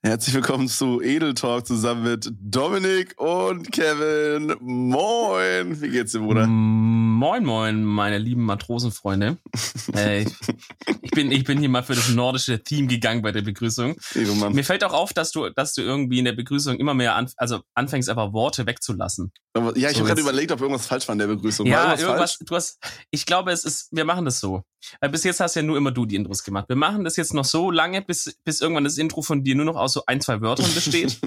Herzlich willkommen zu Edel Talk zusammen mit Dominik und Kevin. Moin. Wie geht's dir, Bruder? Moin, moin, meine lieben Matrosenfreunde. äh, ich, bin, ich bin hier mal für das nordische Team gegangen bei der Begrüßung. Mann. Mir fällt auch auf, dass du, dass du irgendwie in der Begrüßung immer mehr an, also anfängst, einfach Worte wegzulassen. Aber, ja, ich so habe gerade überlegt, ob irgendwas falsch war in der Begrüßung. Ja, war irgendwas, irgendwas, du hast, ich glaube, es ist, wir machen das so. Weil bis jetzt hast ja nur immer du die Intros gemacht. Wir machen das jetzt noch so lange, bis, bis irgendwann das Intro von dir nur noch aus so ein, zwei Wörtern besteht.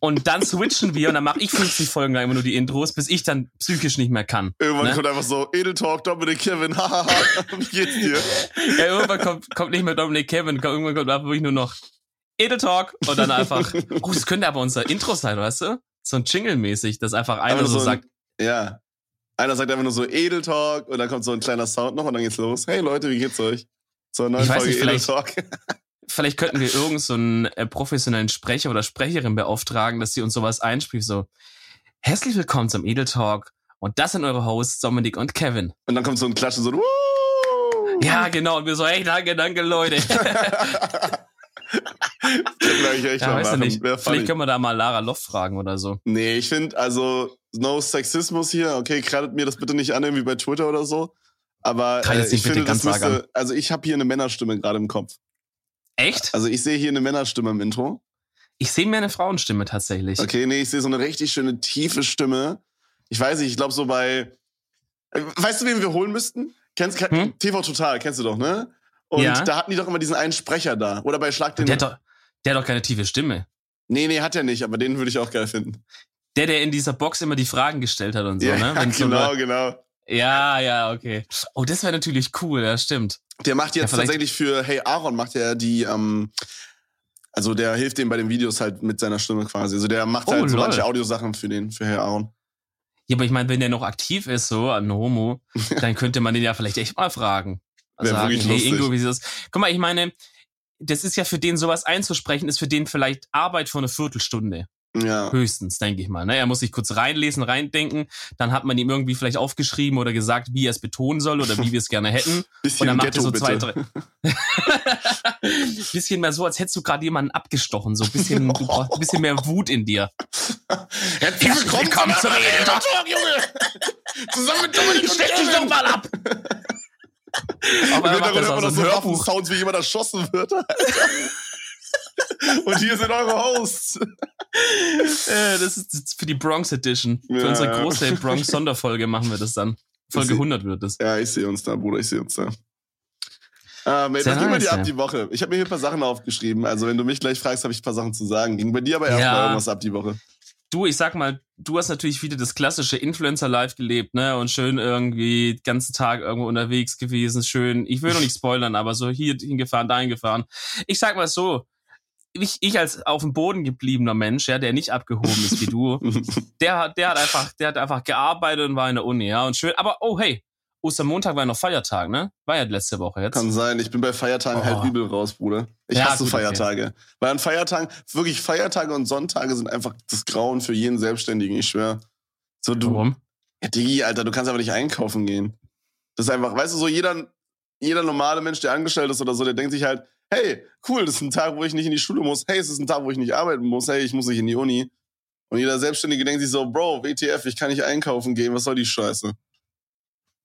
und dann switchen wir und dann mache ich 50 Folgen lang immer nur die Intros, bis ich dann psychisch nicht mehr kann. Irgendwann ne? kommt einfach so, Edel Talk, Dominik, Kevin, hahaha, wie geht's dir? Ja, irgendwann kommt, kommt nicht mehr Dominic Kevin, irgendwann kommt einfach wirklich nur noch Edel Talk und dann einfach, oh, das könnte aber unser Intro sein, weißt du? So ein Jingle-mäßig, das einfach einer Einfach so, so ein- sagt, Ja. Einer sagt einfach nur so Edel Talk und dann kommt so ein kleiner Sound noch und dann geht's los. Hey Leute, wie geht's euch? Zur neuen Ich weiß Folge nicht, Edel Talk. vielleicht könnten wir irgend so einen äh, professionellen Sprecher oder Sprecherin beauftragen, dass sie uns sowas einspricht, so, herzlich willkommen zum Edel Talk und das sind eure Hosts Dominik und Kevin. Und dann kommt so ein Klatschen, so ein Woo! Ja, genau, und wir so, hey, danke, danke, Leute. Eigentlich echt ja, weiß ich nicht. Funny. Vielleicht können wir da mal Lara Loft fragen oder so. Nee, ich finde, also, no Sexismus hier. Okay, kratet mir das bitte nicht an, irgendwie bei Twitter oder so. Aber äh, ich finde, das müsste, also ich habe hier eine Männerstimme gerade im Kopf. Echt? Also ich sehe hier eine Männerstimme im Intro. Ich sehe mir eine Frauenstimme tatsächlich. Okay, nee, ich sehe so eine richtig schöne tiefe Stimme. Ich weiß nicht, ich glaube so bei, weißt du, wen wir holen müssten? Kennst Hm? TV Total, kennst du doch, ne? Und Ja. da hatten die doch immer diesen einen Sprecher da. Oder bei Schlag den. Der hat, doch, der hat doch keine tiefe Stimme. nee, nee, hat er nicht, aber den würde ich auch geil finden. Der, der in dieser Box immer die Fragen gestellt hat und so, ja, ne? Wenn's so genau, war- genau. Ja, ja, okay. Oh, das wäre natürlich cool, ja, stimmt. Der macht Ja, jetzt vielleicht- tatsächlich für Hey Aaron macht er die, ähm, also der hilft dem bei den Videos halt mit seiner Stimme quasi. Also der macht Oh, halt so lol. manche Audiosachen für den, für Hey Aaron. Ja, aber ich meine, wenn der noch aktiv ist, so ein Homo, dann könnte man den ja vielleicht echt mal fragen. Wär Sagen, hey lustig. Ingo, wie ist das? Guck mal, ich meine, das ist ja für den sowas einzusprechen, ist für den vielleicht Arbeit von einer Viertelstunde. Ja. Höchstens, denke ich mal. Ne? Er muss sich kurz reinlesen, reindenken. Dann hat man ihm irgendwie vielleicht aufgeschrieben oder gesagt, wie er es betonen soll oder wie wir es gerne hätten. Bisschen Und dann macht er Ghetto, so zwei, bitte. drei. bisschen mehr so, als hättest du gerade jemanden abgestochen. So ein bisschen, brauchst ein bisschen mehr Wut in dir. Herzlich willkommen, willkommen zum Edel Talk. Junge! Zusammen mit Dominik und Steck dich doch mal ab! Aber er macht das hört auch man so noch ein so Hörbuch. Sounds, wie jemand erschossen wird. Und hier sind eure Hosts. Äh, das ist das für die Bronx Edition. Für Ja, unsere große Bronx Sonderfolge machen wir das dann. Folge sie- 100 wird es. Ja, ich sehe uns da, Bruder, ich sehe uns da. Ähm, Sehr was ging bei nice, dir ab ja. die Woche? Ich habe mir hier ein paar Sachen aufgeschrieben. Also, wenn du mich gleich fragst, habe ich ein paar Sachen zu sagen. Ging bei dir aber erstmal Ja. irgendwas ab die Woche. Du, ich sag mal, du hast natürlich wieder das klassische Influencer-Life gelebt, ne? Und schön irgendwie den ganzen Tag irgendwo unterwegs gewesen. Schön, ich will noch nicht spoilern, aber so hier hingefahren, dahin gefahren. Ich sag mal so, ich, ich als auf dem Boden gebliebener Mensch, ja, der nicht abgehoben ist wie du, der hat, der hat einfach, der hat einfach gearbeitet und war in der Uni, ja, und schön. Aber oh hey, Ostermontag war ja noch Feiertag, ne? War ja letzte Woche jetzt. Kann sein. Ich bin bei Feiertagen Oh. halt übel raus, Bruder. Ich Ja, hasse gut, okay. Feiertage. Weil an Feiertagen, wirklich Feiertage und Sonntage sind einfach das Grauen für jeden Selbstständigen, ich schwör. So, du, Warum? Ja, Digi, Alter, du kannst aber nicht einkaufen gehen. Das ist einfach, weißt du, so jeder, jeder normale Mensch, der angestellt ist oder so, der denkt sich halt, hey, cool, das ist ein Tag, wo ich nicht in die Schule muss. Hey, es ist ein Tag, wo ich nicht arbeiten muss. Hey, ich muss nicht in die Uni. Und jeder Selbstständige denkt sich so, Bro, WTF, ich kann nicht einkaufen gehen, was soll die Scheiße?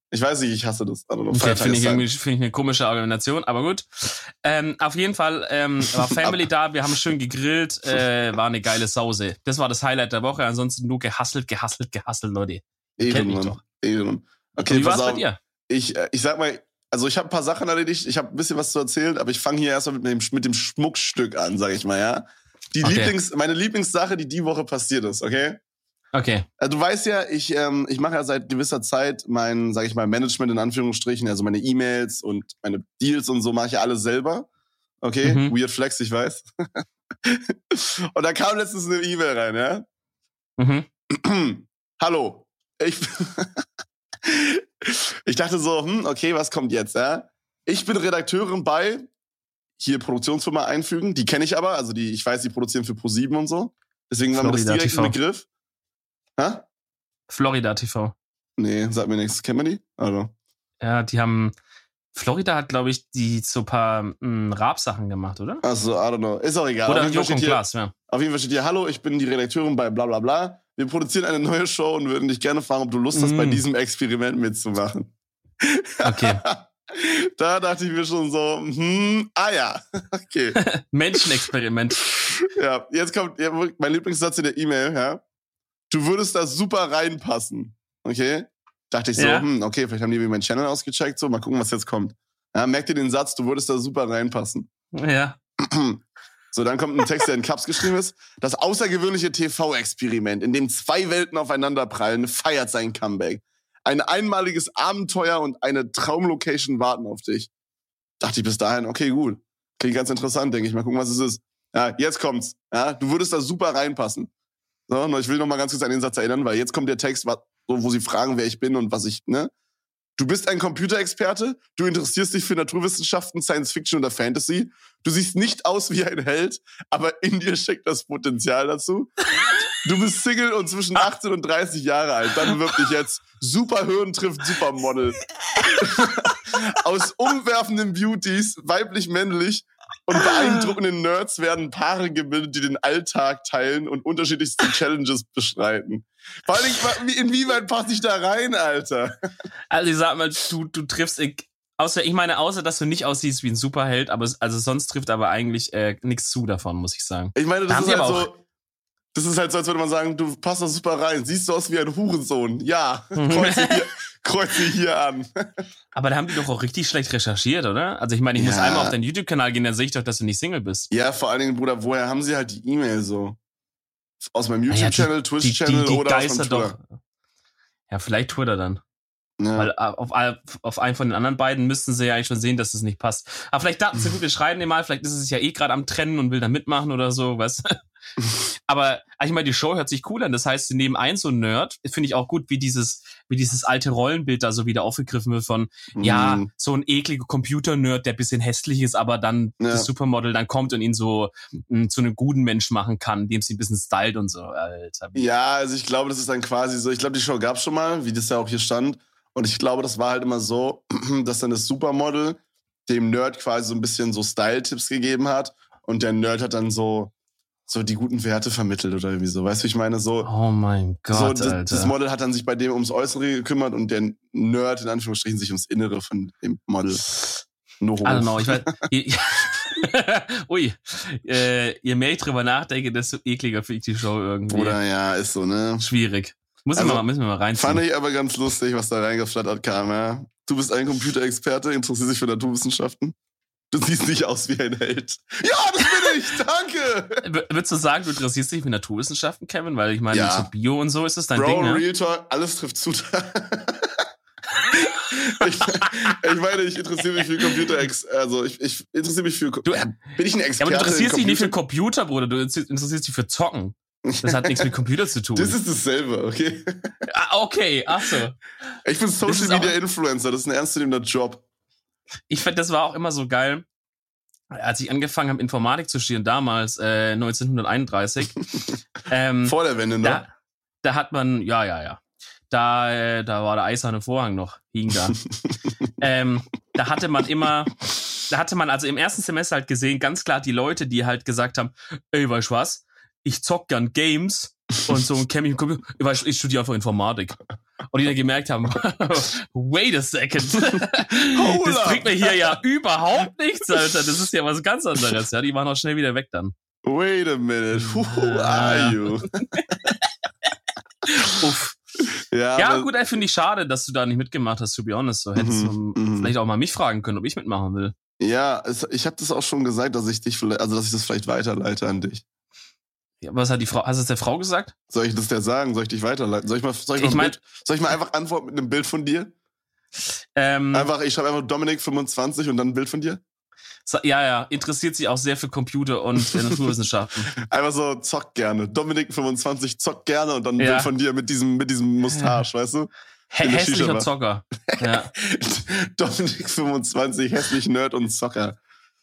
Ich weiß nicht, ich hasse das. Okay, finde ich, halt- irgendwie- finde ich eine komische Argumentation, aber gut. Ähm, auf jeden Fall ähm, war Family da, wir haben schön gegrillt, äh, war eine geile Sause. Das war das Highlight der Woche, ansonsten nur gehasselt, gehasselt, gehasselt, Leute. kennt mich Ehrenmann. doch. Ehrenmann. Okay, Und wie war's bei dir? Ich, äh, ich sag mal, also ich habe ein paar Sachen erledigt, ich habe ein bisschen was zu erzählen, aber ich fange hier erstmal mit dem, mit dem Schmuckstück an, sag ich mal, ja. Die Okay. Lieblings, meine Lieblingssache, die die Woche passiert ist, okay? Okay. Also du weißt ja, ich, ähm, ich mache ja seit gewisser Zeit mein, sag ich mal, Management in Anführungsstrichen, also meine E-Mails und meine Deals und so mache ich ja alles selber. Okay, Mhm. weird flex, ich weiß. und da kam letztens eine E-Mail rein, ja. Mhm. Hallo. Ich, ich dachte so, hm, okay, was kommt jetzt, ja? Ich bin Redakteurin bei hier Produktionsfirma einfügen, die kenne ich aber, also die, ich weiß, die produzieren für Pro7 und so. Deswegen war mir das direkt ein TV. Begriff. Hä? Florida TV. Nee, sag mir nichts. Kennt man die? Also. Ja, die haben Florida hat, glaube ich, die so paar mm, Rap-Sachen gemacht, oder? Also, I don't know. Ist auch egal. Oder auf, jeden Fall steht hier, ja. auf jeden Fall steht hier, hallo, ich bin die Redakteurin bei bla bla bla. Wir produzieren eine neue Show und würden dich gerne fragen, ob du Lust hast, bei Mm. diesem Experiment mitzumachen. Okay. da dachte ich mir schon so, hm, ah ja, okay. Menschenexperiment. Ja, jetzt kommt ja, mein Lieblingssatz in der E-Mail, ja. Du würdest da super reinpassen. Okay? Dachte ich so, Ja. hm, okay, vielleicht haben die mir meinen Channel ausgecheckt, so, mal gucken, was jetzt kommt. Ja, merkt ihr den Satz, du würdest da super reinpassen. Ja. So, dann kommt ein Text, der in Caps geschrieben ist. Das außergewöhnliche TV-Experiment, in dem zwei Welten aufeinanderprallen, feiert sein Comeback. Ein einmaliges Abenteuer und eine Traumlocation warten auf dich. Dachte ich bis dahin, okay, gut. Klingt ganz interessant, denke ich. Mal gucken, was es ist. Ja, jetzt kommt's. Ja, du würdest da super reinpassen. So, ich will noch mal ganz kurz an den Satz erinnern, weil jetzt kommt der Text, wo sie fragen, wer ich bin und was ich, ne? Du bist ein Computerexperte, du interessierst dich für Naturwissenschaften, Science Fiction oder Fantasy. Du siehst nicht aus wie ein Held, aber in dir steckt das Potenzial dazu. Du bist Single und zwischen 18 und 30 Jahre alt. Dann bewirb dich jetzt. Superhirn trifft Supermodel. Aus umwerfenden Beauties, weiblich-männlich und beeindruckenden Nerds werden Paare gebildet, die den Alltag teilen und unterschiedlichste Challenges beschreiten. Vor allem, wie- inwieweit passe ich da rein, Alter? Also ich sag mal, du, du triffst, ich, außer, ich meine, außer dass du nicht aussiehst wie ein Superheld, aber also sonst trifft aber eigentlich äh, nichts zu davon, muss ich sagen. Ich meine, Da das haben ist halt so. Das ist halt so, als würde man sagen, du passt da super rein. Siehst du aus wie ein Hurensohn? Ja. Kreuze hier, kreuze hier an. Aber da haben die doch auch richtig schlecht recherchiert, oder? Also ich meine, ich muss Ja. einmal auf deinen YouTube-Kanal gehen, dann sehe ich doch, dass du nicht Single bist. Ja, vor allen Dingen, Bruder, woher haben sie halt die E-Mail so? Aus meinem Ah YouTube-Channel, Twitch-Channel die oder aus meinem Twitter? doch. Ja, vielleicht Twitter dann. Ja. Weil äh, auf, auf einen von den anderen beiden müssten sie ja eigentlich schon sehen, dass es nicht passt. Aber vielleicht dachten sie, gut, wir schreiben den mal, vielleicht ist es ja eh gerade am Trennen und will da mitmachen oder so, du? Aber ich meine, die Show hört sich cool an. Das heißt, sie nehmen ein so ein Nerd. Finde ich auch gut, wie dieses, wie dieses alte Rollenbild da so wieder aufgegriffen wird von, ja, Mhm. so ein ekliger Computer-Nerd, der bisschen hässlich ist, aber dann Ja. das Supermodel dann kommt und ihn so mh, zu einem guten Mensch machen kann, indem sie ein bisschen stylt und so. Alter. Ja, also ich glaube, das ist dann quasi so, ich glaube, die Show gab's schon mal, wie das ja auch hier stand. Und ich glaube, das war halt immer so, dass dann das Supermodel dem Nerd quasi so ein bisschen so Style-Tipps gegeben hat. Und der Nerd hat dann so, so die guten Werte vermittelt oder irgendwie so. Weißt du, wie ich meine? So, Oh mein Gott, so das, Alter. das Model hat dann sich bei dem ums Äußere gekümmert und der Nerd in Anführungsstrichen sich ums Innere von dem Model. No I don't know, ich weiß. Ui, äh, je mehr ich drüber nachdenke, desto ekliger finde ich die Show irgendwie. Oder ja, ist so, ne? Schwierig. Muss Also, ich mal, müssen wir mal reinziehen. Fand ich aber ganz lustig, was da reingeflattert kam, ja. Du bist ein Computerexperte, interessierst dich für Naturwissenschaften. Du siehst nicht aus wie ein Held. Ja, das bin ich, danke! Würdest du sagen, du interessierst dich für Naturwissenschaften, Kevin? Weil ich meine, Ja. so Bio und so ist das dein Bro, Ding, ne? Real Talk, alles trifft zu. ich, ich meine, ich interessiere mich für Computer, also ich, ich interessiere mich für, Du- ja, bin ich ein Ja, Experte? aber du interessierst in dich nicht für Computer? Bruder. Du interessierst dich für Zocken. Das hat nichts mit Computer zu tun. Das ist dasselbe, okay? ah, okay, ach so. Ich bin Social Media Influencer, das ist ein ernstzunehmender Job. Ich fand, das war auch immer so geil. Als ich angefangen habe, Informatik zu studieren, damals, äh, 1931, ähm, Vor der Wende, ne? da, da hat man, ja, ja, ja. Da, äh, da war der eiserne Vorhang noch, hing da. ähm, da hatte man immer, da hatte man also im ersten Semester halt gesehen, ganz klar die Leute, die halt gesagt haben, ey, weißt du was, ich zock gern Games und so mich im Computer, ich, ich studiere einfach Informatik. Und die dann gemerkt haben, wait a second, das bringt mir hier ja überhaupt nichts, Alter. Das ist ja was ganz anderes. Ja, die waren auch schnell wieder weg dann. Wait a minute, who Ja. are you? Uff. Ja, Ja, gut, ey, finde ich schade, dass du da nicht mitgemacht hast, to be honest. So hättest Mhm, du mhm. vielleicht auch mal mich fragen können, ob ich mitmachen will. Ja, es, ich habe das auch schon gesagt, dass ich dich vielleicht, also dass ich das vielleicht weiterleite an dich. Ja, was hat die Frau, hast du es der Frau gesagt? Soll ich das der sagen? Soll ich dich weiterleiten? Soll ich mal, soll ich mal, Ich mein- Bild, soll ich mal einfach antworten mit einem Bild von dir? Ähm, Einfach, ich schreibe einfach Dominik 25 und dann ein Bild von dir? ja, ja, interessiert sich auch sehr für Computer und äh, Naturwissenschaften. Einfach so, zock gerne. Dominik 25 zock gerne und dann ein Ja. Bild von dir mit diesem, mit diesem Mustache, weißt du? Hä hässlicher. Zocker. Ja. Dominik 25, hässlich Nerd und Zocker.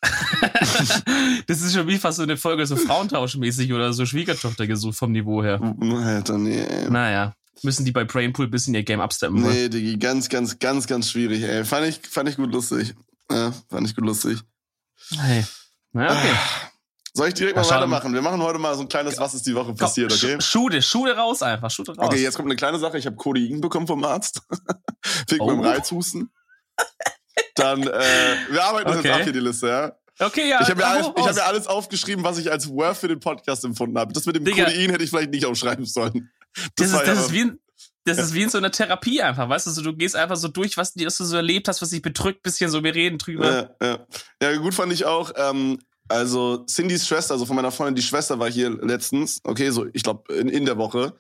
das ist schon wie fast so eine Folge so Frauentauschmäßig oder so Schwiegertochter gesucht vom Niveau her. Alter, nee. ey. Naja. müssen die bei Brainpool bis in ihr Game upsteppen. wohl. Nee, Digi, ganz, ganz, ganz, ganz schwierig, ey. Fand ich, fand ich gut lustig. Ja, fand ich gut lustig. Hey. Na, okay. Soll ich direkt mal schade. weitermachen? Wir machen heute mal so ein kleines Was ist die Woche passiert, okay? sch- Schude, Schude raus einfach, Schude raus. Okay, jetzt kommt eine kleine Sache. Ich habe Codein bekommen vom Arzt. Wegen Oh. meinem Reizhusten. Dann, äh, wir arbeiten das Okay. jetzt ab hier, die Liste, ja? Okay, ja. Ich habe mir, alles, ich hab mir alles aufgeschrieben, was ich als Worth für den Podcast empfunden habe. Das mit dem Digga. Codein hätte ich vielleicht nicht aufschreiben sollen. das, war ist, das, ja- ist wie in, das ist wie in so einer Therapie einfach, weißt du, so, du gehst einfach so durch, was, was du so erlebt hast, was dich bedrückt, bisschen so, wir reden drüber. Ja, ja. ja, gut fand ich auch. Ähm, also Cindys Schwester, also von meiner Freundin, die Schwester war hier letztens. Okay, so ich glaube in, in der Woche.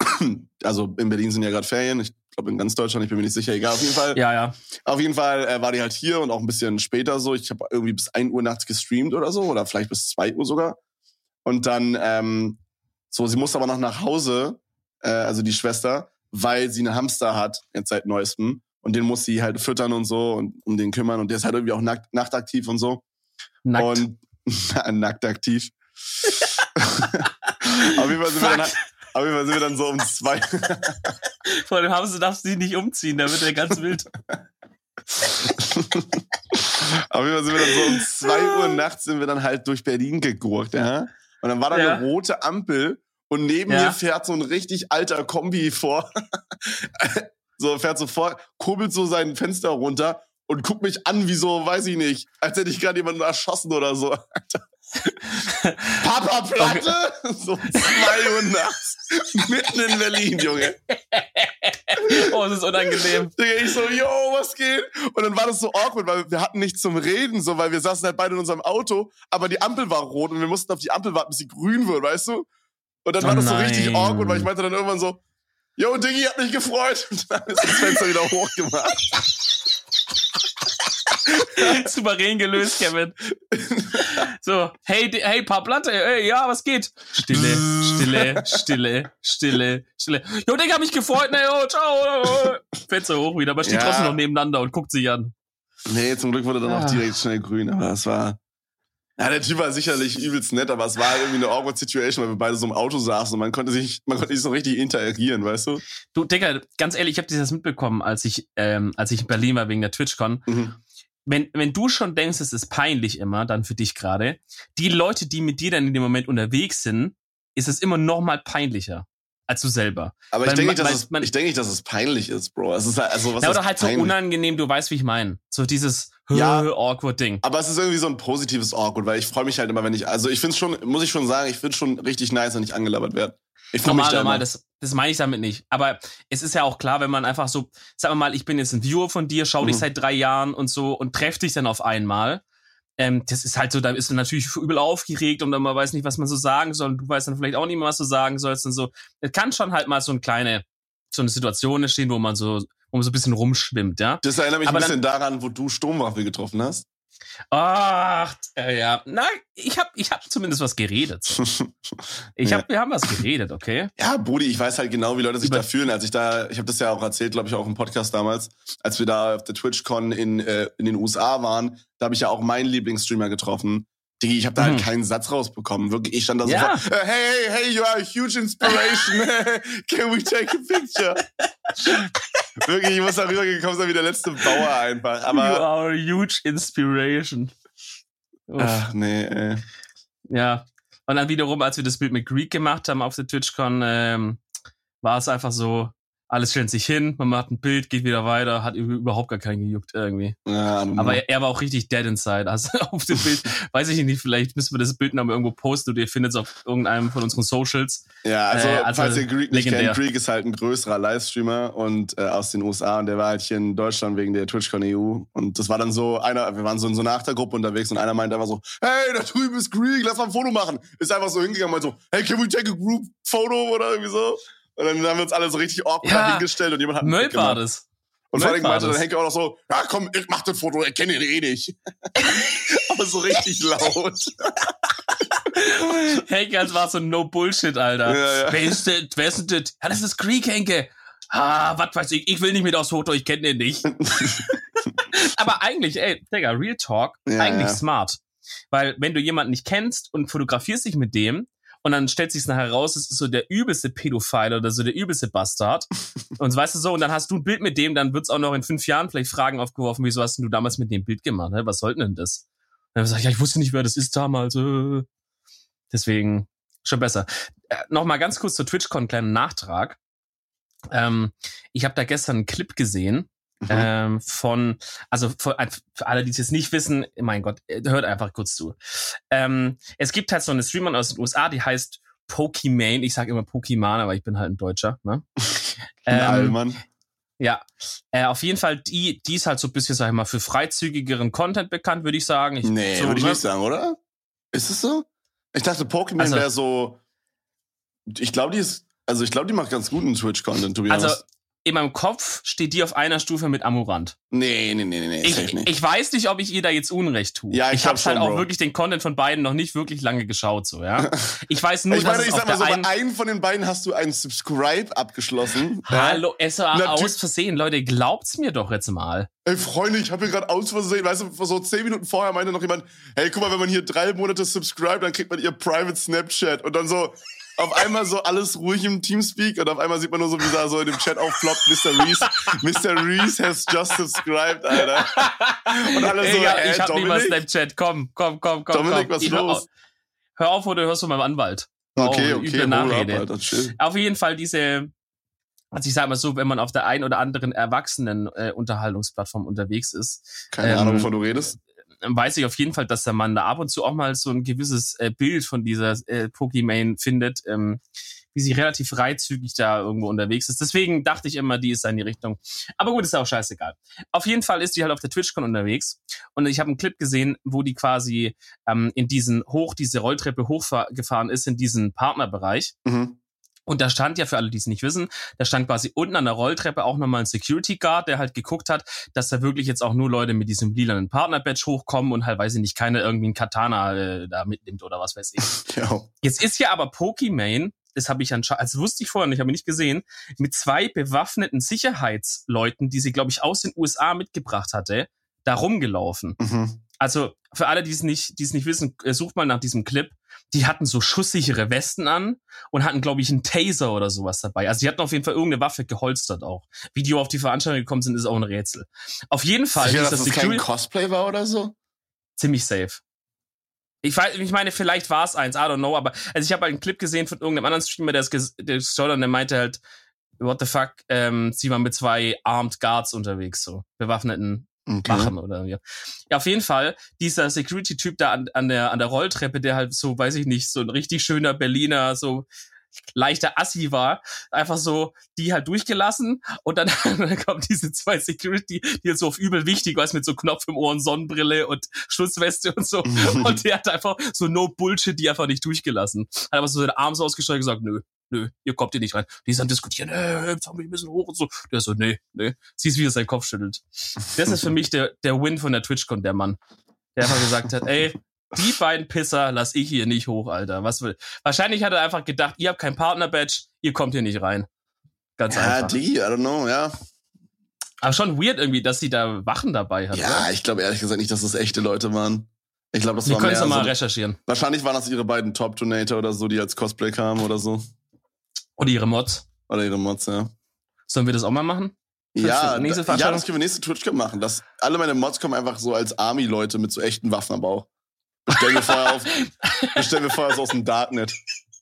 Also in Berlin sind ja gerade Ferien. Ich glaube in ganz Deutschland, ich bin mir nicht sicher. Egal, auf jeden Fall. Ja, ja. Auf jeden Fall äh, war die halt hier und auch ein bisschen später so. Ich habe irgendwie bis 1 Uhr nachts gestreamt oder so oder vielleicht bis 2 Uhr sogar. Und dann ähm, so, sie musste aber noch nach Hause, äh, also die Schwester, weil sie einen Hamster hat jetzt seit neuestem und den muss sie halt füttern und so und um den kümmern und der ist halt irgendwie auch nackt, nachtaktiv und so. Nackt. Und nackt aktiv. auf, jeden Fall sind wir dann, Fuck. Auf jeden Fall sind wir dann so um zwei. Vor dem Haus darfst du dich nicht umziehen, da wird er ganz wild. Auf jeden Fall sind wir dann so um zwei Uhr nachts sind wir dann halt durch Berlin gegurkt, ja. Und dann war da Ja. eine rote Ampel und neben Ja. mir fährt so ein richtig alter Kombi vor. so fährt so vor, kurbelt so sein Fenster runter und guckt mich an wie so, weiß ich nicht, als hätte ich gerade jemanden erschossen oder so. Alter. Papa Platte? So zwei Uhr nachts. Mitten in Berlin, Junge. Oh, es ist unangenehm. Ich so, yo, was geht? Und dann war das so awkward, weil wir hatten nichts zum Reden, so, weil wir saßen halt beide in unserem Auto, aber die Ampel war rot und wir mussten auf die Ampel warten, bis sie grün wird, weißt du? Und dann Oh war das so richtig awkward, weil ich meinte dann irgendwann so, yo, Diggi, hat mich gefreut. Und dann ist das Fenster wieder hochgemacht. Souverän gelöst, Kevin. So, hey, hey, paar Platte, hey, ja, was geht? Stille, Stille, Stille, Stille, Stille. Jo, Digga, hab mich gefreut, ne, jo, ciao. Fenster hoch wieder, aber steht Ja. trotzdem noch nebeneinander und guckt sich an. Nee, zum Glück wurde dann auch Ah. direkt schnell grün, aber es war, ja, der Typ war sicherlich übelst nett, aber es war irgendwie eine awkward Situation, weil wir beide so im Auto saßen und man konnte sich, man konnte nicht so richtig interagieren, weißt du? Du, Digga, ganz ehrlich, ich habe das mitbekommen, als ich, ähm, als ich in Berlin war wegen der TwitchCon. Mhm. Wenn, wenn du schon denkst, es ist peinlich immer, dann für dich gerade, die Leute, die mit dir dann in dem Moment unterwegs sind, ist es immer noch mal peinlicher als du selber. Aber Weil ich denke man- nicht, dass es, man- ich denke nicht, dass es peinlich ist, Bro. Es ist halt, also was Ja, oder halt so peinlich? unangenehm, du weißt, wie ich meine. So dieses Ja. awkward Ding. Aber es ist irgendwie so ein positives Awkward, weil ich freue mich halt immer, wenn ich, also ich finde schon, muss ich schon sagen, ich finde schon richtig nice, wenn ich angelabert werde. Ich freue mich da normal, immer. das, das meine ich damit nicht. Aber es ist ja auch klar, wenn man einfach so, sagen wir mal, ich bin jetzt ein Viewer von dir, schau dich Mhm. seit drei Jahren und so und treff dich dann auf einmal. Ähm, das ist halt so, da ist man natürlich übel aufgeregt und dann man weiß nicht, was man so sagen soll. Und du weißt dann vielleicht auch nicht mehr, was du sagen sollst und so. Es kann schon halt mal so eine kleine, so eine Situation entstehen, wo man so, wo man so ein bisschen rumschwimmt, ja. Das erinnert mich Aber ein bisschen daran, wo du Sturmwaffel getroffen hast. Ach, äh, ja. Na, ich hab, ich hab zumindest was geredet. Ich hab, wir haben was geredet, okay? Ja, Brudi, ich weiß halt genau, wie Leute sich Über- da fühlen. Als ich da, ich habe das ja auch erzählt, glaube ich, auch im Podcast damals, als wir da auf der TwitchCon in, äh, in den USA waren, da habe ich ja auch meinen Lieblingsstreamer getroffen. Digi, ich habe da Mhm. halt keinen Satz rausbekommen. Wirklich, ich stand da Ja. so vor, äh, hey, hey, hey, you are a huge inspiration. Can we take a picture? Wirklich, ich muss da rübergekommen sein wie der letzte Bauer einfach. you Aber, are a huge inspiration. Uff. ach nee, ey. Ja. Und dann wiederum, als wir das Bild mit Greek gemacht haben auf der TwitchCon, ähm, war es einfach so, alles stellt sich hin, man macht ein Bild, geht wieder weiter, hat überhaupt gar keinen gejuckt irgendwie. Ja. Aber er, er war auch richtig dead inside. Also auf dem Bild, weiß ich nicht, vielleicht müssen wir das Bild noch mal irgendwo posten oder ihr findet es auf irgendeinem von unseren Socials. Ja, also, Äh, also falls ihr Greek nicht legendär. kennt, Greek ist halt ein größerer Livestreamer und äh, aus den USA und der war halt hier in Deutschland wegen der TwitchCon EU und das war dann so einer, wir waren so in so einer Achtergruppe unterwegs und einer meinte einfach so, hey, da drüben ist Greek, lass mal ein Foto machen. Ist einfach so hingegangen und meinte so, hey, can we take a group photo oder irgendwie so? Und dann haben wir uns alle so richtig awkward Ja, hingestellt und jemand hat Bild war das. Und vor allem meinte dann. Henke auch noch so, ja komm, ich mach das Foto, ich kenne ihn eh nicht. Aber so richtig laut. Henke, das war so no Bullshit, Alter. Ja, ja. Wer ist das? Wer ist denn das? Ja, das ist Greek, Henke. Ah, was weiß ich, ich will nicht mit aufs Foto, ich kenne den nicht. Aber eigentlich, ey, Digga, Real Talk, Ja, eigentlich smart. Weil wenn du jemanden nicht kennst und fotografierst dich mit dem und dann stellt sich nachher raus, es ist so der übelste Pädophile oder so der übelste Bastard. und weißt du so, und dann hast du ein Bild mit dem, dann wird's auch noch in fünf Jahren vielleicht Fragen aufgeworfen, wieso hast du damals mit dem Bild gemacht? Ne? Was sollte denn das? Und dann sag ich, ja, ich wusste nicht, wer das ist damals. Äh. Deswegen schon besser. Äh, Nochmal ganz kurz zur TwitchCon, kleinen Nachtrag. Ähm, ich habe da gestern einen Clip gesehen Mhm. Ähm, von, also für, für alle, die es jetzt nicht wissen, mein Gott, äh, hört einfach kurz zu. Ähm, es gibt halt so eine Streamerin aus den USA, die heißt Pokimane. Ich sage immer Pokimane, aber ich bin halt ein Deutscher. Ne? ähm, Allmann. Ja, äh, auf jeden Fall, die, die ist halt so ein bisschen, sag ich mal, für freizügigeren Content bekannt, würde ich sagen. Ich, nee, so, würde ich ne? nicht sagen, oder? Ist es so? Ich dachte, Pokémon also, wäre so. Ich glaube, die ist. Also ich glaube, die macht ganz guten Twitch-Content, to be Also in meinem Kopf steht die auf einer Stufe mit Amurant. Nee, nee, nee, nee, ich, nicht. ich weiß nicht, ob ich ihr da jetzt Unrecht tue. Ja, ich, ich habe halt auch Bro. wirklich den Content von beiden noch nicht wirklich lange geschaut, so, ja. Ich weiß nur, ich meine, dass ich sag mal so, bei einem von den beiden hast du einen Subscribe abgeschlossen. Hallo, es war Natürlich. aus Versehen, Leute, glaubt's mir doch jetzt mal. Ey, Freunde, ich habe hier gerade aus Versehen, weißt du, so zehn Minuten vorher meinte noch jemand, hey, guck mal, wenn man hier drei Monate subscribe, dann kriegt man ihr Private Snapchat und dann so, auf einmal so alles ruhig im Teamspeak und auf einmal sieht man nur so, wie da so in dem Chat aufploppt, Mr. Reese, Mr. Reese has just subscribed, Alter. Und alle so, Egal, äh, ich hab Dominik? Snapchat, komm, komm, komm, komm. Dominik, komm. was ich los? Hör auf, oder hörst du meinem Anwalt. Okay, oh, okay, Nachrede. Ab, Alter. Auf jeden Fall diese, also ich sag mal so, wenn man auf der einen oder anderen erwachsenen äh, Unterhaltungsplattform unterwegs ist. Keine ähm, Ahnung, wovon du redest weiß ich auf jeden Fall, dass der Mann da ab und zu auch mal so ein gewisses äh, Bild von dieser äh, Pokimane findet, ähm, wie sie relativ freizügig da irgendwo unterwegs ist. Deswegen dachte ich immer, die ist da in die Richtung. Aber gut, ist auch scheißegal. Auf jeden Fall ist die halt auf der TwitchCon unterwegs und ich habe einen Clip gesehen, wo die quasi ähm, in diesen hoch, diese Rolltreppe hochgefahren ist, in diesen Partnerbereich. Mhm. Und da stand ja für alle, die es nicht wissen, da stand quasi unten an der Rolltreppe auch nochmal ein Security Guard, der halt geguckt hat, dass da wirklich jetzt auch nur Leute mit diesem lilanen Partner-Badge hochkommen und halt, weiß ich nicht, keiner irgendwie ein Katana äh, da mitnimmt oder was weiß ich. Ja. Jetzt ist ja aber Pokimane, das habe ich anscheinend, also wusste ich vorher nicht, habe ich nicht gesehen, mit zwei bewaffneten Sicherheitsleuten, die sie, glaube ich, aus den USA mitgebracht hatte, da rumgelaufen. Mhm. Also für alle, die es nicht, die es nicht wissen, äh, sucht mal nach diesem Clip. Die hatten so schusssichere Westen an und hatten, glaube ich, einen Taser oder sowas dabei. Also die hatten auf jeden Fall irgendeine Waffe geholstert auch. Wie die auf die Veranstaltung gekommen sind, ist auch ein Rätsel. Auf jeden Fall. Sicher, dass das Security kein Cosplay war oder so? Ziemlich safe. Ich, weiß, ich meine, vielleicht war es eins, I don't know, aber also ich habe halt einen Clip gesehen von irgendeinem anderen Streamer, der es geschaut und der meinte halt, what the fuck, ähm, sie waren mit zwei Armed Guards unterwegs, so bewaffneten okay. machen oder ja. ja. Auf jeden Fall, dieser Security-Typ da an, an, der, an der Rolltreppe, der halt so, weiß ich nicht, so ein richtig schöner Berliner, so leichter Assi war, einfach so die halt durchgelassen und dann, dann kommen diese zwei Security, die jetzt so auf übel wichtig was mit so Knopf im Ohr und Sonnenbrille und Schutzweste und so und der hat einfach so no Bullshit die einfach nicht durchgelassen. Hat aber so seine Arme ausgestreckt und gesagt, nö, nö, ihr kommt hier nicht rein. Die sind diskutieren, äh, jetzt haben wir ein bisschen hoch und so. Der so, nee, nee. Siehst, wie er seinen Kopf schüttelt. Das ist für mich der, der Win von der TwitchCon, der Mann. Der einfach gesagt hat, ey, die beiden Pisser lass ich hier nicht hoch, Alter. Was will? Wahrscheinlich hat er einfach gedacht, ihr habt kein Partner-Badge, ihr kommt hier nicht rein. Ganz ja, einfach. Ja, die, I don't know, ja. Aber schon weird irgendwie, dass sie da Wachen dabei hat. Ja, oder? ich glaube ehrlich gesagt nicht, dass das echte Leute waren. Ich glaube, das Wir war mehr. Wir können mal so, recherchieren. Wahrscheinlich waren das ihre beiden Top-Donator oder so, die als Cosplay kamen oder so. Oder ihre Mods. Oder ihre Mods, ja. Sollen wir das auch mal machen? Ja, ja, das können wir nächste TwitchCon machen. Dass alle meine Mods kommen einfach so als Army-Leute mit so echten Waffen am Bauch. Bestellen wir vorher auf. bestellen wir vorher so aus dem Darknet.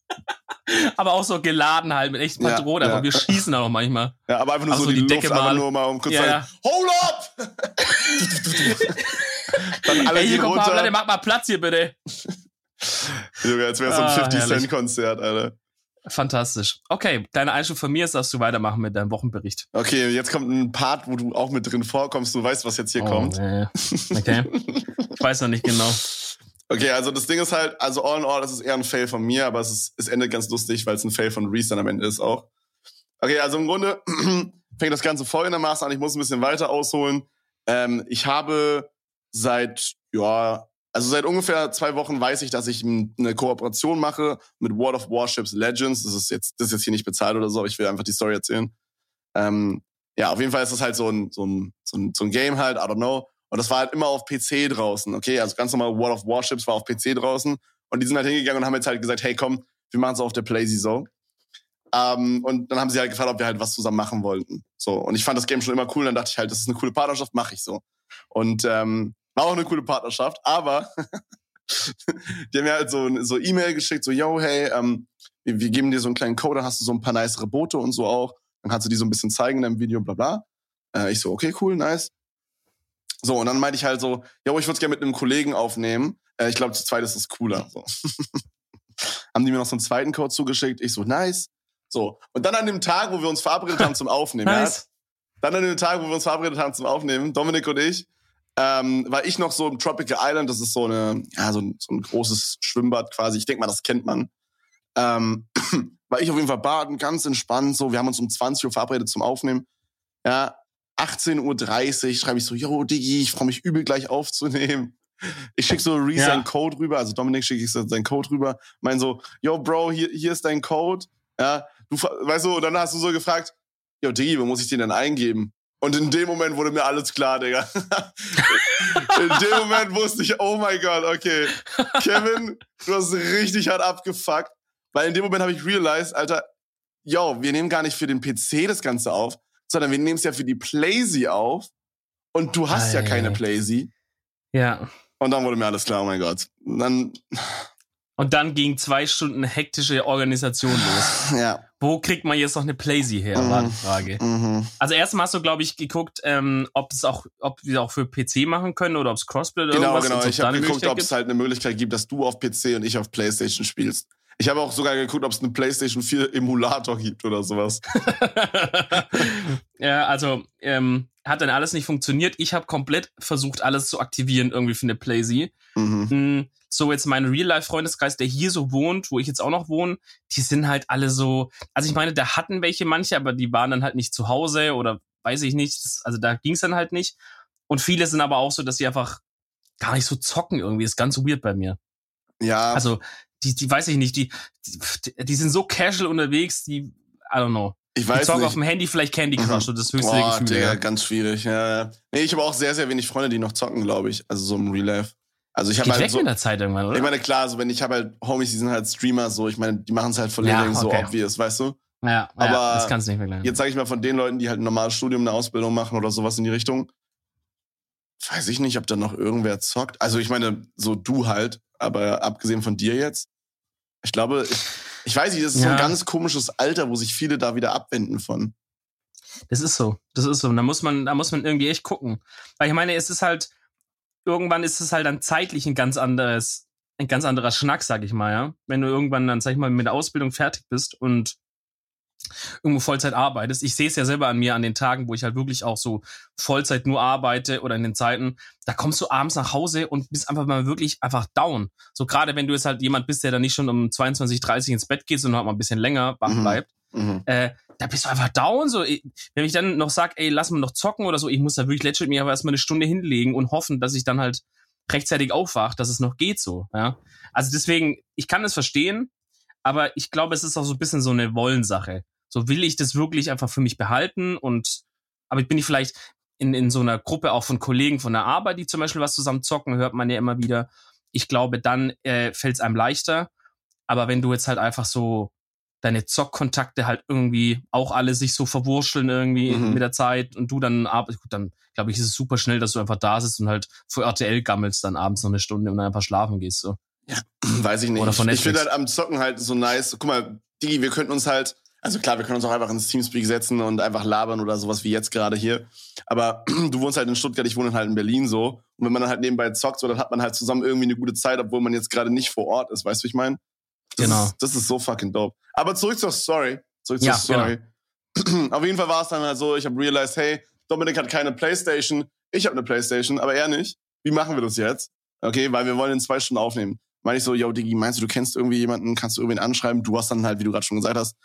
Aber auch so geladen halt mit echten Patronen. Ja, ja. wir schießen da auch manchmal. Ja, aber einfach nur auch so, die, die Decke Luft, mal. nur mal um kurz ja, zu sagen, Hold up! Dann alle Ey, hier, komm, runter. Pablo, mach mal Platz hier, bitte. Junge, als wäre so ein ah, 50-Cent-Konzert, Alter. Fantastisch. Okay, kleiner Einschub von mir ist, dass du weitermachen mit deinem Wochenbericht. Okay, jetzt kommt ein Part, wo du auch mit drin vorkommst. Du weißt, was jetzt hier oh, kommt. Nee. Okay. ich weiß noch nicht genau. Okay, also das Ding ist halt, also all in all, das ist eher ein Fail von mir, aber es, ist, es endet ganz lustig, weil es ein Fail von Reese dann am Ende ist auch. Okay, also im Grunde fängt das Ganze folgendermaßen an. Ich muss ein bisschen weiter ausholen. Ähm, ich habe seit, ja, also seit ungefähr zwei Wochen weiß ich, dass ich eine Kooperation mache mit World of Warships Legends. Das ist jetzt, das ist jetzt hier nicht bezahlt oder so, aber ich will einfach die Story erzählen. Ähm, ja, auf jeden Fall ist das halt so ein, so ein, so ein, so ein Game halt, I don't know. Und das war halt immer auf PC draußen, okay? Also ganz normal World of Warships war auf PC draußen. Und die sind halt hingegangen und haben jetzt halt gesagt, hey komm, wir machen es auf der Playsee so. Ähm, und dann haben sie halt gefragt, ob wir halt was zusammen machen wollten. So. Und ich fand das Game schon immer cool. Dann dachte ich halt, das ist eine coole Partnerschaft, mache ich so. Und ähm, war auch eine coole Partnerschaft, aber die haben mir halt so so E-Mail geschickt, so, yo, hey, ähm, wir, wir geben dir so einen kleinen Code, dann hast du so ein paar nice Boote und so auch. Dann kannst du die so ein bisschen zeigen in deinem Video, bla bla. Äh, ich so, okay, cool, nice. So, und dann meinte ich halt so, ja, ich würde es gerne mit einem Kollegen aufnehmen. Äh, ich glaube, zu zweit ist es cooler. So. haben die mir noch so einen zweiten Code zugeschickt. Ich so, nice. So. Und dann an dem Tag, wo wir uns verabredet haben zum Aufnehmen, nice. ja, dann an dem Tag, wo wir uns verabredet haben zum Aufnehmen, Dominik und ich, ähm, war ich noch so im Tropical Island, das ist so eine, ja, so ein, so ein großes Schwimmbad quasi. Ich denke mal, das kennt man. Ähm, war ich auf jeden Fall baden, ganz entspannt. So, wir haben uns um 20 Uhr verabredet zum Aufnehmen. Ja, 18.30 Uhr schreibe ich so, yo, Diggi, ich freue mich übel gleich aufzunehmen. Ich schicke so Reese ja. seinen Code rüber, also Dominik schicke ich seinen Code rüber, mein so, yo, Bro, hier, hier ist dein Code. Ja, du, weißt du, und dann hast du so gefragt, yo, Diggi, wo muss ich den denn eingeben? Und in dem Moment wurde mir alles klar, Digga. in dem Moment wusste ich, oh mein Gott, okay. Kevin, du hast richtig hart abgefuckt. Weil in dem Moment habe ich realized, Alter, yo, wir nehmen gar nicht für den PC das Ganze auf, sondern wir nehmen es ja für die Playsee auf. Und du hast Ei. ja keine Playsee. Ja. Und dann wurde mir alles klar, oh mein Gott. Und dann. Und dann ging zwei Stunden hektische Organisation los. Ja. Wo kriegt man jetzt noch eine Playsee her? Mhm. War die Frage. Mhm. Also erstmal hast du, glaube ich, geguckt, ähm, ob es auch, ob wir auch für PC machen können oder ob es Crossplay oder genau, irgendwas Genau, genau. Ich habe geguckt, ob es halt eine Möglichkeit gibt, dass du auf PC und ich auf PlayStation spielst. Ich habe auch sogar geguckt, ob es eine PlayStation 4 Emulator gibt oder sowas. ja, also ähm, hat dann alles nicht funktioniert. Ich habe komplett versucht, alles zu aktivieren irgendwie für eine PlayStation. Mhm. Hm, so jetzt mein Real-Life-Freundeskreis, der hier so wohnt, wo ich jetzt auch noch wohne, die sind halt alle so, also ich meine, da hatten welche manche, aber die waren dann halt nicht zu Hause oder weiß ich nicht, also da ging es dann halt nicht. Und viele sind aber auch so, dass sie einfach gar nicht so zocken irgendwie, ist ganz weird bei mir. Ja. Also die, die weiß ich nicht, die, die, die sind so casual unterwegs, die, I don't know. Ich weiß zocken nicht. auf dem Handy vielleicht Candy Crush mhm. das höchste Boah, Gefühl. Digga, ja, ganz schwierig. Ja, ja. Nee, ich habe auch sehr, sehr wenig Freunde, die noch zocken, glaube ich. Also so im Real Life. Also ich habe halt weg so, mit der Zeit irgendwann, oder? Ich meine, klar, so wenn ich habe halt Homies, die sind halt Streamer, so ich meine, die machen es halt voll ja, okay. so obvious, weißt du? Ja, aber ja, das kannst du nicht vergleichen. Jetzt sage ich mal von den Leuten, die halt ein normales Studium, eine Ausbildung machen oder sowas in die Richtung, weiß ich nicht, ob da noch irgendwer zockt. Also ich meine, so du halt, aber abgesehen von dir jetzt, ich glaube, ich, ich weiß nicht, das ist ja. so ein ganz komisches Alter, wo sich viele da wieder abwenden von. Das ist so, das ist so. Und da muss man, da muss man irgendwie echt gucken. Weil ich meine, es ist halt, irgendwann ist es halt dann zeitlich ein ganz anderes, ein ganz anderer Schnack, sag ich mal, ja. Wenn du irgendwann dann, sag ich mal, mit der Ausbildung fertig bist und irgendwo Vollzeit arbeitest. Ich sehe es ja selber an mir an den Tagen, wo ich halt wirklich auch so Vollzeit nur arbeite oder in den Zeiten, da kommst du abends nach Hause und bist einfach mal wirklich einfach down. So gerade wenn du jetzt halt jemand bist, der dann nicht schon um 22, 30 ins Bett geht, sondern halt mal ein bisschen länger wach mhm. bleibt, mhm. Äh, da bist du einfach down. So, wenn ich dann noch sag, ey, lass mal noch zocken oder so, ich muss da wirklich letztendlich mir aber erstmal eine Stunde hinlegen und hoffen, dass ich dann halt rechtzeitig aufwache, dass es noch geht so. Ja? Also deswegen, ich kann es verstehen, aber ich glaube, es ist auch so ein bisschen so eine Wollensache. So will ich das wirklich einfach für mich behalten und aber ich bin ich vielleicht in, in so einer Gruppe auch von Kollegen von der Arbeit, die zum Beispiel was zusammen zocken, hört man ja immer wieder. Ich glaube, dann äh, fällt es einem leichter. Aber wenn du jetzt halt einfach so deine Zockkontakte halt irgendwie auch alle sich so verwurscheln irgendwie mhm. mit der Zeit und du dann abends, gut, dann glaube ich, ist es super schnell, dass du einfach da sitzt und halt vor RTL gammelst dann abends noch eine Stunde und dann einfach schlafen gehst so. Ja, weiß ich nicht. Oder von ich finde halt am Zocken halt so nice. Guck mal, Digi, wir könnten uns halt also klar, wir können uns auch einfach ins Teamspeak setzen und einfach labern oder sowas wie jetzt gerade hier. Aber du wohnst halt in Stuttgart, ich wohne halt in Berlin so. Und wenn man dann halt nebenbei zockt, so, dann hat man halt zusammen irgendwie eine gute Zeit, obwohl man jetzt gerade nicht vor Ort ist, weißt du, wie ich meine? Genau. Ist, das ist so fucking dope. Aber zurück zur Story. Zurück zur ja, Story. Genau. Auf jeden Fall war es dann halt so, ich habe realized, hey, Dominik hat keine Playstation, ich habe eine Playstation, aber er nicht. Wie machen wir das jetzt? Okay, weil wir wollen in zwei Stunden aufnehmen. Meine ich so, yo, Digi, meinst du, du kennst irgendwie jemanden, kannst du irgendwen anschreiben? Du hast dann halt, wie du gerade schon gesagt hast,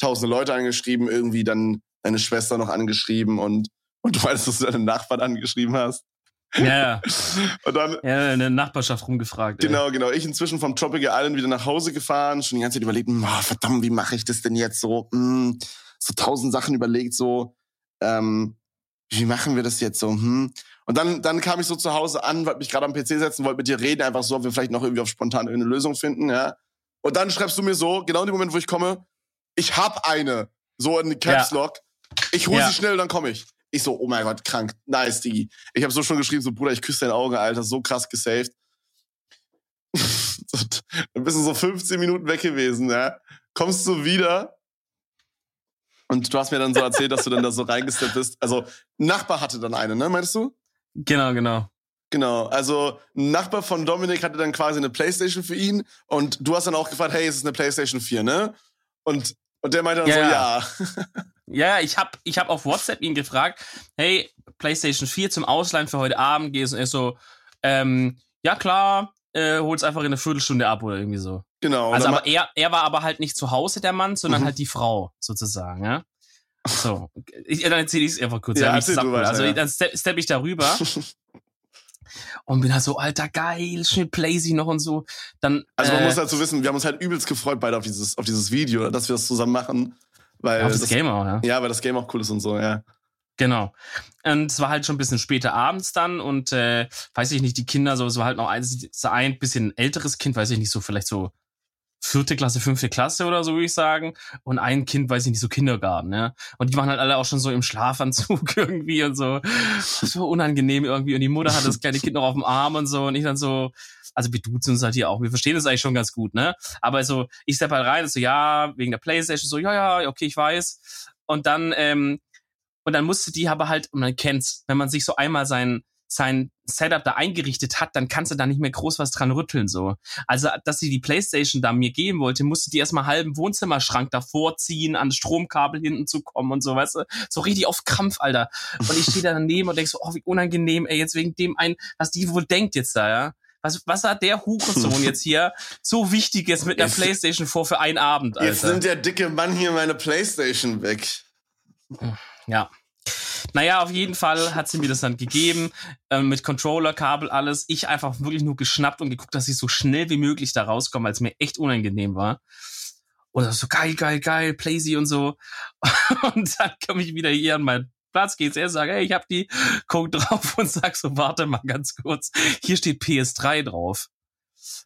tausende Leute angeschrieben, irgendwie dann deine Schwester noch angeschrieben und, und du weißt, dass du deine Nachbarn angeschrieben hast. Ja, ja. und dann. Ja, in der Nachbarschaft rumgefragt. Genau, ey. genau. Ich inzwischen vom Tropical Island wieder nach Hause gefahren, schon die ganze Zeit überlegt, oh, verdammt, wie mache ich das denn jetzt so? Hm, so tausend Sachen überlegt, so, ähm, wie machen wir das jetzt so? Hm. Und dann, dann kam ich so zu Hause an, wollte mich gerade am PC setzen, wollte mit dir reden, einfach so, ob wir vielleicht noch irgendwie auf spontan eine Lösung finden, ja. Und dann schreibst du mir so, genau in dem Moment, wo ich komme, ich hab eine. So in Caps Lock. Ich hol Ja. sie schnell und dann komme ich. Ich so, oh mein Gott, krank. Nice, Digi. Ich habe so schon geschrieben, so, Bruder, ich küsse dein Auge, Alter. So krass gesaved. Dann bist du so 15 Minuten weg gewesen, ja. Kommst du wieder und du hast mir dann so erzählt, dass du dann da so reingesteppt bist. Also, Nachbar hatte dann eine, ne, meinst du? Genau, genau. Genau, also ein Nachbar von Dominik hatte dann quasi eine Playstation für ihn und du hast dann auch gefragt, hey, ist es eine Playstation 4, ne? Und, und der meinte dann Ja, so, ja. ja. Ja, ich hab, ich hab auf WhatsApp ihn gefragt, hey, PlayStation 4 zum Ausleihen für heute Abend gehst und er so, ähm, ja klar, äh, hol's einfach in einer Viertelstunde ab oder irgendwie so. Genau. Also aber er, er war aber halt nicht zu Hause, der Mann, sondern Mhm. halt die Frau, sozusagen, ja. So, ich, dann erzähle ich es einfach kurz. Ja, erzähl du also ja. dann step, step ich darüber und bin halt so, alter, geil, schnell Playsy noch und so. Dann, Also man äh, muss dazu wissen, wir haben uns halt übelst gefreut beide auf dieses, auf dieses Video, dass wir das zusammen machen. Weil auf das Game auch, ja. Ja, weil das Game auch cool ist und so, ja. Genau. Und es war halt schon ein bisschen später abends dann und äh, weiß ich nicht, die Kinder, so, es war halt noch ein, ein bisschen älteres Kind, weiß ich nicht, so vielleicht so vierte Klasse, fünfte Klasse oder so, würde ich sagen. Und ein Kind, weiß ich nicht, so Kindergarten, ja. Und die waren halt alle auch schon so im Schlafanzug irgendwie und so. So unangenehm irgendwie. Und die Mutter hat das kleine Kind noch auf dem Arm und so. Und ich dann so, also wir duzen uns halt hier auch. Wir verstehen das eigentlich schon ganz gut, ne? Aber so, ich step halt rein und so, ja, wegen der Playstation, so, ja, ja, okay, ich weiß. Und dann, ähm, und dann musste die aber halt, und man kennt's, wenn man sich so einmal sein, sein Setup da eingerichtet hat, dann kannst du da nicht mehr groß was dran rütteln, so. Also, dass sie die Playstation da mir geben wollte, musste die erstmal halben Wohnzimmerschrank davor ziehen, an das Stromkabel hinten zu kommen und so, weißt du? So richtig auf Krampf, Alter. Und ich stehe da daneben und denk so, oh, wie unangenehm, ey, jetzt wegen dem ein, was die wohl denkt jetzt da, ja? Was, was hat der Hurensohn jetzt hier so Wichtiges mit der Jetzt- Playstation vor für einen Abend, Alter? Jetzt nimmt der dicke Mann hier meine Playstation weg. Ja. Naja, auf jeden Fall hat sie mir das dann gegeben, ähm, mit Controller, Kabel, alles. Ich einfach wirklich nur geschnappt und geguckt, dass ich so schnell wie möglich da rauskomme, weil es mir echt unangenehm war. Und so geil, geil, geil, Playsy und so. Und dann komme ich wieder hier an meinen Platz, geht's er sage, hey, ich hab die, guck drauf und sag so, warte mal ganz kurz, hier steht PS3 drauf.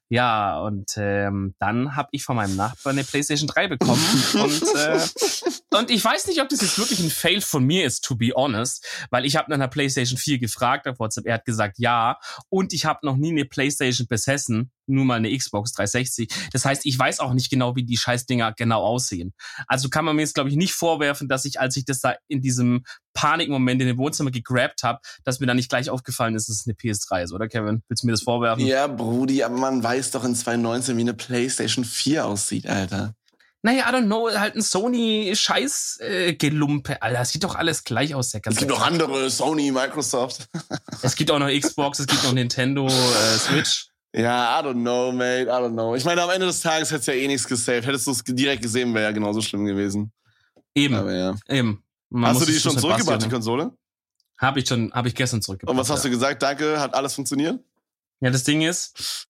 Ja, und ähm, dann habe ich von meinem Nachbarn eine PlayStation 3 bekommen und äh, und ich weiß nicht, ob das jetzt wirklich ein Fail von mir ist, to be honest, weil ich habe nach einer PlayStation 4 gefragt auf WhatsApp, er hat gesagt ja und ich habe noch nie eine PlayStation besessen, nur mal eine Xbox 360. Das heißt, ich weiß auch nicht genau, wie die Scheißdinger genau aussehen. Also kann man mir jetzt glaube ich nicht vorwerfen, dass ich, als ich das da in diesem Panikmoment in dem Wohnzimmer gegrabt habe, dass mir da nicht gleich aufgefallen ist, dass es eine PS3 ist, oder Kevin? Willst du mir das vorwerfen? Ja, Brudi, aber man weiß doch in 2019, wie eine Playstation 4 aussieht, Alter. Naja, I don't know, halt ein Sony-Scheiß-Gelumpe. Alter, es sieht doch alles gleich aus, der Es ganze gibt noch andere, Sony, Microsoft. Es gibt auch noch Xbox, es gibt noch Nintendo, äh, Switch. Ja, I don't know, mate, I don't know. Ich meine, am Ende des Tages hättest du ja eh nichts gesaved. Hättest du es direkt gesehen, wäre ja genauso schlimm gewesen. Eben, Aber ja. eben. Man Hast du die es schon zurückgebracht, die Konsole? Hab ich schon, hab ich gestern zurückgebracht. Und was hast ja. du gesagt? Danke, hat alles funktioniert? Ja, das Ding ist,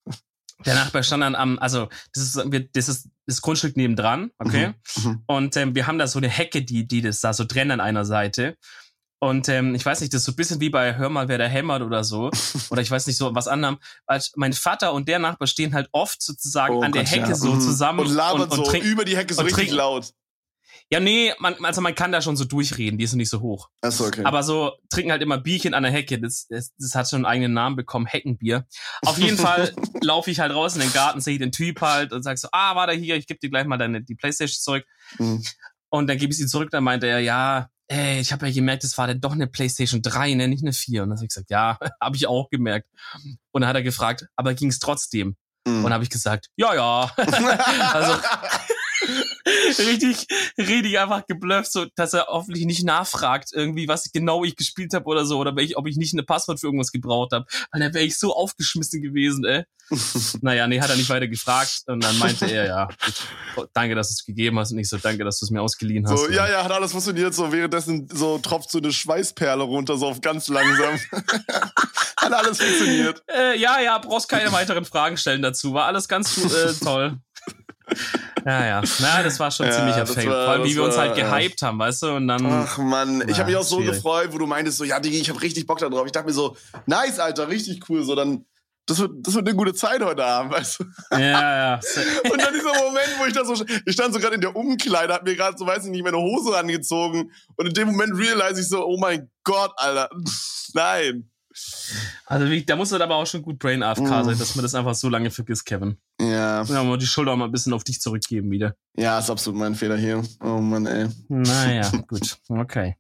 der Nachbar stand dann am, also das ist, das ist das Grundstück nebendran, okay? Mhm. Und ähm, wir haben da so eine Hecke, die, die das da so trennen an einer Seite. Und ähm, ich weiß nicht, das ist so ein bisschen wie bei Hör mal, wer da hämmert oder so. Oder ich weiß nicht, so was anderem. Weil mein Vater und der Nachbar stehen halt oft sozusagen Oh an der Gott, Hecke ja. so Mhm. zusammen Und labern und, und so trinken. über die Hecke so und richtig trinken. laut. Ja, nee, man, also man kann da schon so durchreden, die ist nicht so hoch. Achso, okay. Aber so trinken halt immer Bierchen an der Hecke. Das, das, das hat schon einen eigenen Namen bekommen, Heckenbier. Auf jeden Fall laufe ich halt raus in den Garten, sehe den Typ halt und sag so, ah, warte hier, ich gebe dir gleich mal deine die Playstation zurück. Mhm. Und dann gebe ich sie zurück, dann meinte er, ja, ey, ich habe ja gemerkt, es war denn doch eine Playstation 3, ne, nicht eine 4. Und dann habe ich gesagt, ja, habe ich auch gemerkt. Und dann hat er gefragt, aber ging es trotzdem? Mhm. Und dann habe ich gesagt, ja, ja. also richtig, richtig einfach geblufft, so dass er hoffentlich nicht nachfragt, irgendwie, was genau ich gespielt habe oder so, oder welch, ob ich nicht eine Passwort für irgendwas gebraucht habe. Weil dann wäre ich so aufgeschmissen gewesen, ey. Naja, nee, hat er nicht weiter gefragt. Und dann meinte er, ja, gut, danke, dass du es gegeben hast und nicht so, danke, dass du es mir ausgeliehen hast. So, ja, ja, hat alles funktioniert. So währenddessen so tropft so eine Schweißperle runter, so auf ganz langsam. hat alles funktioniert. Äh, ja, ja, brauchst keine weiteren Fragen stellen dazu. War alles ganz äh, toll. Ja, ja. Na, das war schon Ja, ziemlicher Fail. war- Vor allem, wie wir uns war, halt ja. gehypt haben, weißt du? Und dann. Ach man, ich habe mich auch so schwierig. gefreut, wo du meintest so, ja, Digi, ich habe richtig Bock da drauf. Ich dachte mir so, nice, Alter, richtig cool. So dann das wird, das wird eine gute Zeit heute Abend, weißt du? Ja, ja. Und dann dieser Moment, wo ich da so, ich stand so gerade in der Umkleide, hab mir gerade so, weiß ich nicht, meine Hose angezogen und in dem Moment realise ich so, oh mein Gott, Alter, nein. Also wie, da muss man aber auch schon gut Brain AFK mm. sein, dass man das einfach so lange vergisst, Kevin. Ja. Ja, mal die Schulter auch mal ein bisschen auf dich zurückgeben wieder. Ja, ist absolut mein Fehler hier. Oh Mann, ey. Naja, gut. Okay.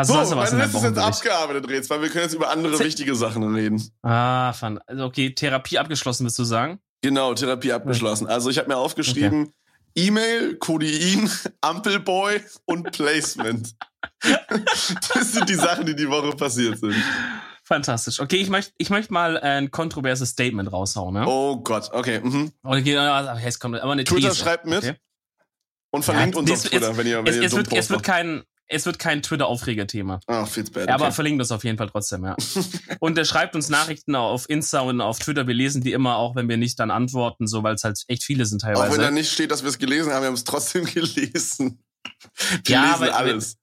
Hast so, du was mein ist jetzt abgearbeitet, Reds, weil wir können jetzt über andere Z wichtige Sachen reden. Ah, fand. Also okay, Therapie abgeschlossen, willst du sagen? Genau, Therapie abgeschlossen. Also ich habe mir aufgeschrieben, okay. E-Mail, Codein, Ampelboy und Placement. das sind die Sachen, die die Woche passiert sind. Fantastisch. Okay, ich möchte ich möcht mal ein kontroverses Statement raushauen. Ne? Oh Gott, okay. Mhm. Okay, kommt aber eine Twitter These. schreibt mit okay. und verlinkt ja, uns auf Twitter, es, wenn ihr, wenn es, ihr es, wird, es wird kein es wird kein Twitter-Aufreger-Thema. Ach, feels bad. Okay. Aber verlinkt das auf jeden Fall trotzdem, ja. und er schreibt uns Nachrichten auf Insta und auf Twitter. Wir lesen die immer, auch wenn wir nicht dann antworten, so weil es halt echt viele sind teilweise. Auch wenn da nicht steht, dass wir es gelesen haben, wir haben es trotzdem gelesen. Wir ja, lesen alles.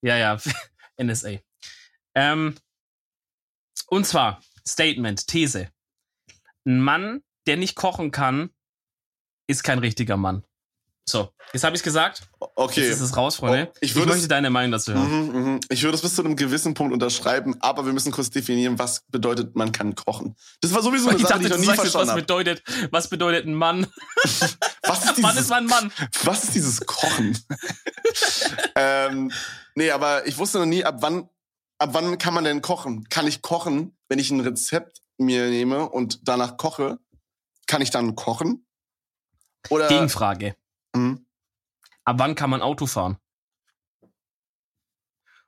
Ja, ja. NSA. Ähm, und zwar, Statement, These. Ein Mann, der nicht kochen kann, ist kein richtiger Mann. So, jetzt habe ich gesagt. Okay. Jetzt ist es raus, Freunde. Oh, ich, ich möchte deine Meinung dazu hören. Mhm, mh. Ich würde es bis zu einem gewissen Punkt unterschreiben, aber wir müssen kurz definieren, was bedeutet, man kann kochen. Das war sowieso eine ich Sache, dachte, die ich noch nie sagst verstanden was bedeutet, was bedeutet ein Mann? was ist dieses, Mann ist man Mann. Was ist dieses Kochen? ähm, nee, aber ich wusste noch nie, ab wann, ab wann kann man denn kochen? Kann ich kochen, wenn ich ein Rezept mir nehme und danach koche? Kann ich dann kochen? Oder Gegenfrage. Mhm. Ab wann kann man Auto fahren?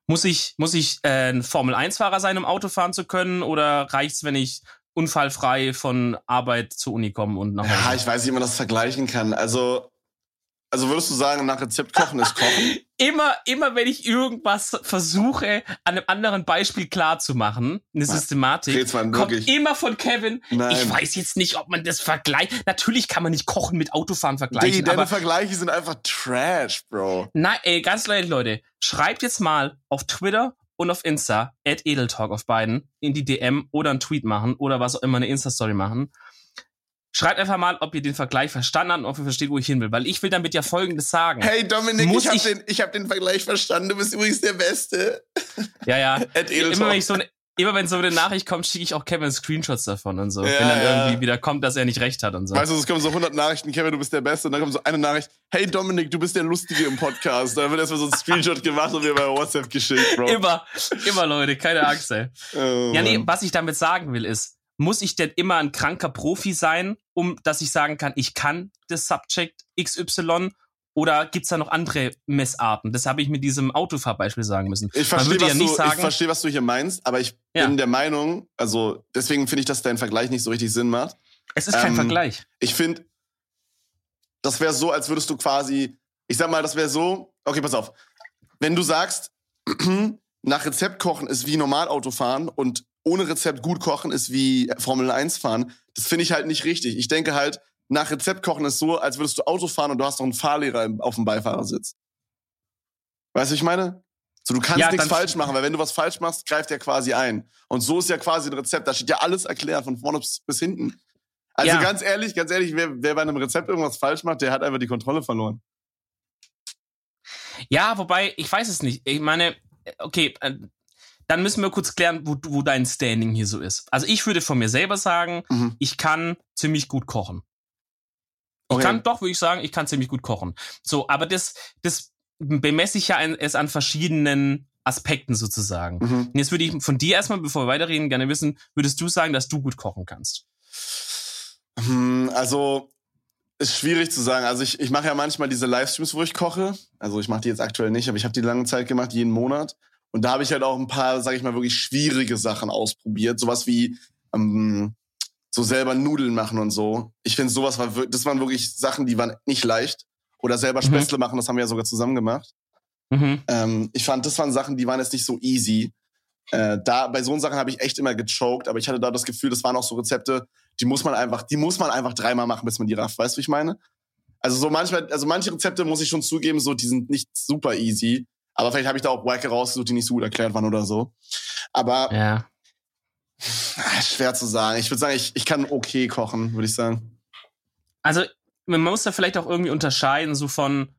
Muss ich, muss ich äh, ein Formel-1-Fahrer sein, um Auto fahren zu können? Oder reicht's, wenn ich unfallfrei von Arbeit zur Uni komme und nach Hause? Ja, ich weiß nicht, wie man das vergleichen kann. Also, also würdest du sagen, nach Rezept kochen ist kochen? immer, immer wenn ich irgendwas versuche, an einem anderen Beispiel klar zu machen, eine Systematik, kommt immer von Kevin. Nein. Ich weiß jetzt nicht, ob man das vergleicht. Natürlich kann man nicht Kochen mit Autofahren vergleichen. Die, deine Vergleiche sind einfach Trash, Bro. Nein, ey, ganz ehrlich, Leute, schreibt jetzt mal auf Twitter und auf Insta, at Edeltalk auf beiden, in die DM oder einen Tweet machen oder was auch immer, eine Insta-Story machen Schreibt einfach mal, ob ihr den Vergleich verstanden habt und ob ihr versteht, wo ich hin will. Weil ich will damit ja Folgendes sagen. Hey Dominik, Muss ich habe den, hab den Vergleich verstanden. Du bist übrigens der Beste. Ja, ja. immer, wenn ich so eine, immer wenn so eine Nachricht kommt, schicke ich auch Kevin Screenshots davon und so. Ja, wenn dann ja. irgendwie wieder kommt, dass er nicht recht hat und so. Weißt du, es kommen so 100 Nachrichten, Kevin, du bist der Beste. Und dann kommt so eine Nachricht, hey Dominik, du bist der Lustige im Podcast. Da wird erstmal so ein Screenshot gemacht und mir bei WhatsApp geschickt, Bro. Immer, immer Leute, keine Angst, ey. Oh, ja, nee, was ich damit sagen will ist, muss ich denn immer ein kranker Profi sein, um dass ich sagen kann, ich kann das Subject XY? Oder gibt's da noch andere Messarten? Das habe ich mit diesem Autofahrbeispiel sagen müssen. Ich verstehe, was, ja du, sagen, ich verstehe, was du hier meinst, aber ich ja. bin der Meinung, also deswegen finde ich, dass dein Vergleich nicht so richtig Sinn macht. Es ist kein ähm, Vergleich. Ich finde, das wäre so, als würdest du quasi, ich sag mal, das wäre so, okay, pass auf. Wenn du sagst, nach Rezept kochen ist wie normal Autofahren und ohne Rezept gut kochen ist wie Formel 1 fahren. Das finde ich halt nicht richtig. Ich denke halt, nach Rezept kochen ist so, als würdest du Auto fahren und du hast noch einen Fahrlehrer auf dem Beifahrersitz. Weißt du, ich meine? So, du kannst ja, nichts falsch machen, weil wenn du was falsch machst, greift er quasi ein. Und so ist ja quasi ein Rezept. Da steht ja alles erklärt, von vorne bis, bis hinten. Also ja. ganz ehrlich, ganz ehrlich, wer, wer bei einem Rezept irgendwas falsch macht, der hat einfach die Kontrolle verloren. Ja, wobei, ich weiß es nicht. Ich meine, okay, äh, dann müssen wir kurz klären, wo, wo dein Standing hier so ist. Also ich würde von mir selber sagen, mhm. ich kann ziemlich gut kochen. Ich okay. kann doch, würde ich sagen, ich kann ziemlich gut kochen. So, aber das, das bemesse ich ja es an verschiedenen Aspekten sozusagen. Mhm. Und jetzt würde ich von dir erstmal, bevor wir weiterreden, gerne wissen, würdest du sagen, dass du gut kochen kannst? Hm, also, ist schwierig zu sagen. Also ich, ich mache ja manchmal diese Livestreams, wo ich koche. Also ich mache die jetzt aktuell nicht, aber ich habe die lange Zeit gemacht, jeden Monat. Und da habe ich halt auch ein paar, sag ich mal, wirklich schwierige Sachen ausprobiert. Sowas wie ähm, so selber Nudeln machen und so. Ich finde, sowas war das waren wirklich Sachen, die waren nicht leicht. Oder selber mhm. Spätzle machen, das haben wir ja sogar zusammen gemacht. Mhm. Ähm, ich fand, das waren Sachen, die waren jetzt nicht so easy. Äh, da bei so Sachen habe ich echt immer gechoked, aber ich hatte da das Gefühl, das waren auch so Rezepte, die muss man einfach, die muss man einfach dreimal machen, bis man die rafft. Weißt du, wie ich meine? Also so manchmal, also manche Rezepte muss ich schon zugeben, so die sind nicht super easy. Aber vielleicht habe ich da auch Wacke rausgesucht, die nicht so gut erklärt waren oder so. Aber ja. Ah, Schwer zu sagen. Ich würde sagen, ich, ich kann okay kochen, würde ich sagen. Also, man muss da vielleicht auch irgendwie unterscheiden, so von,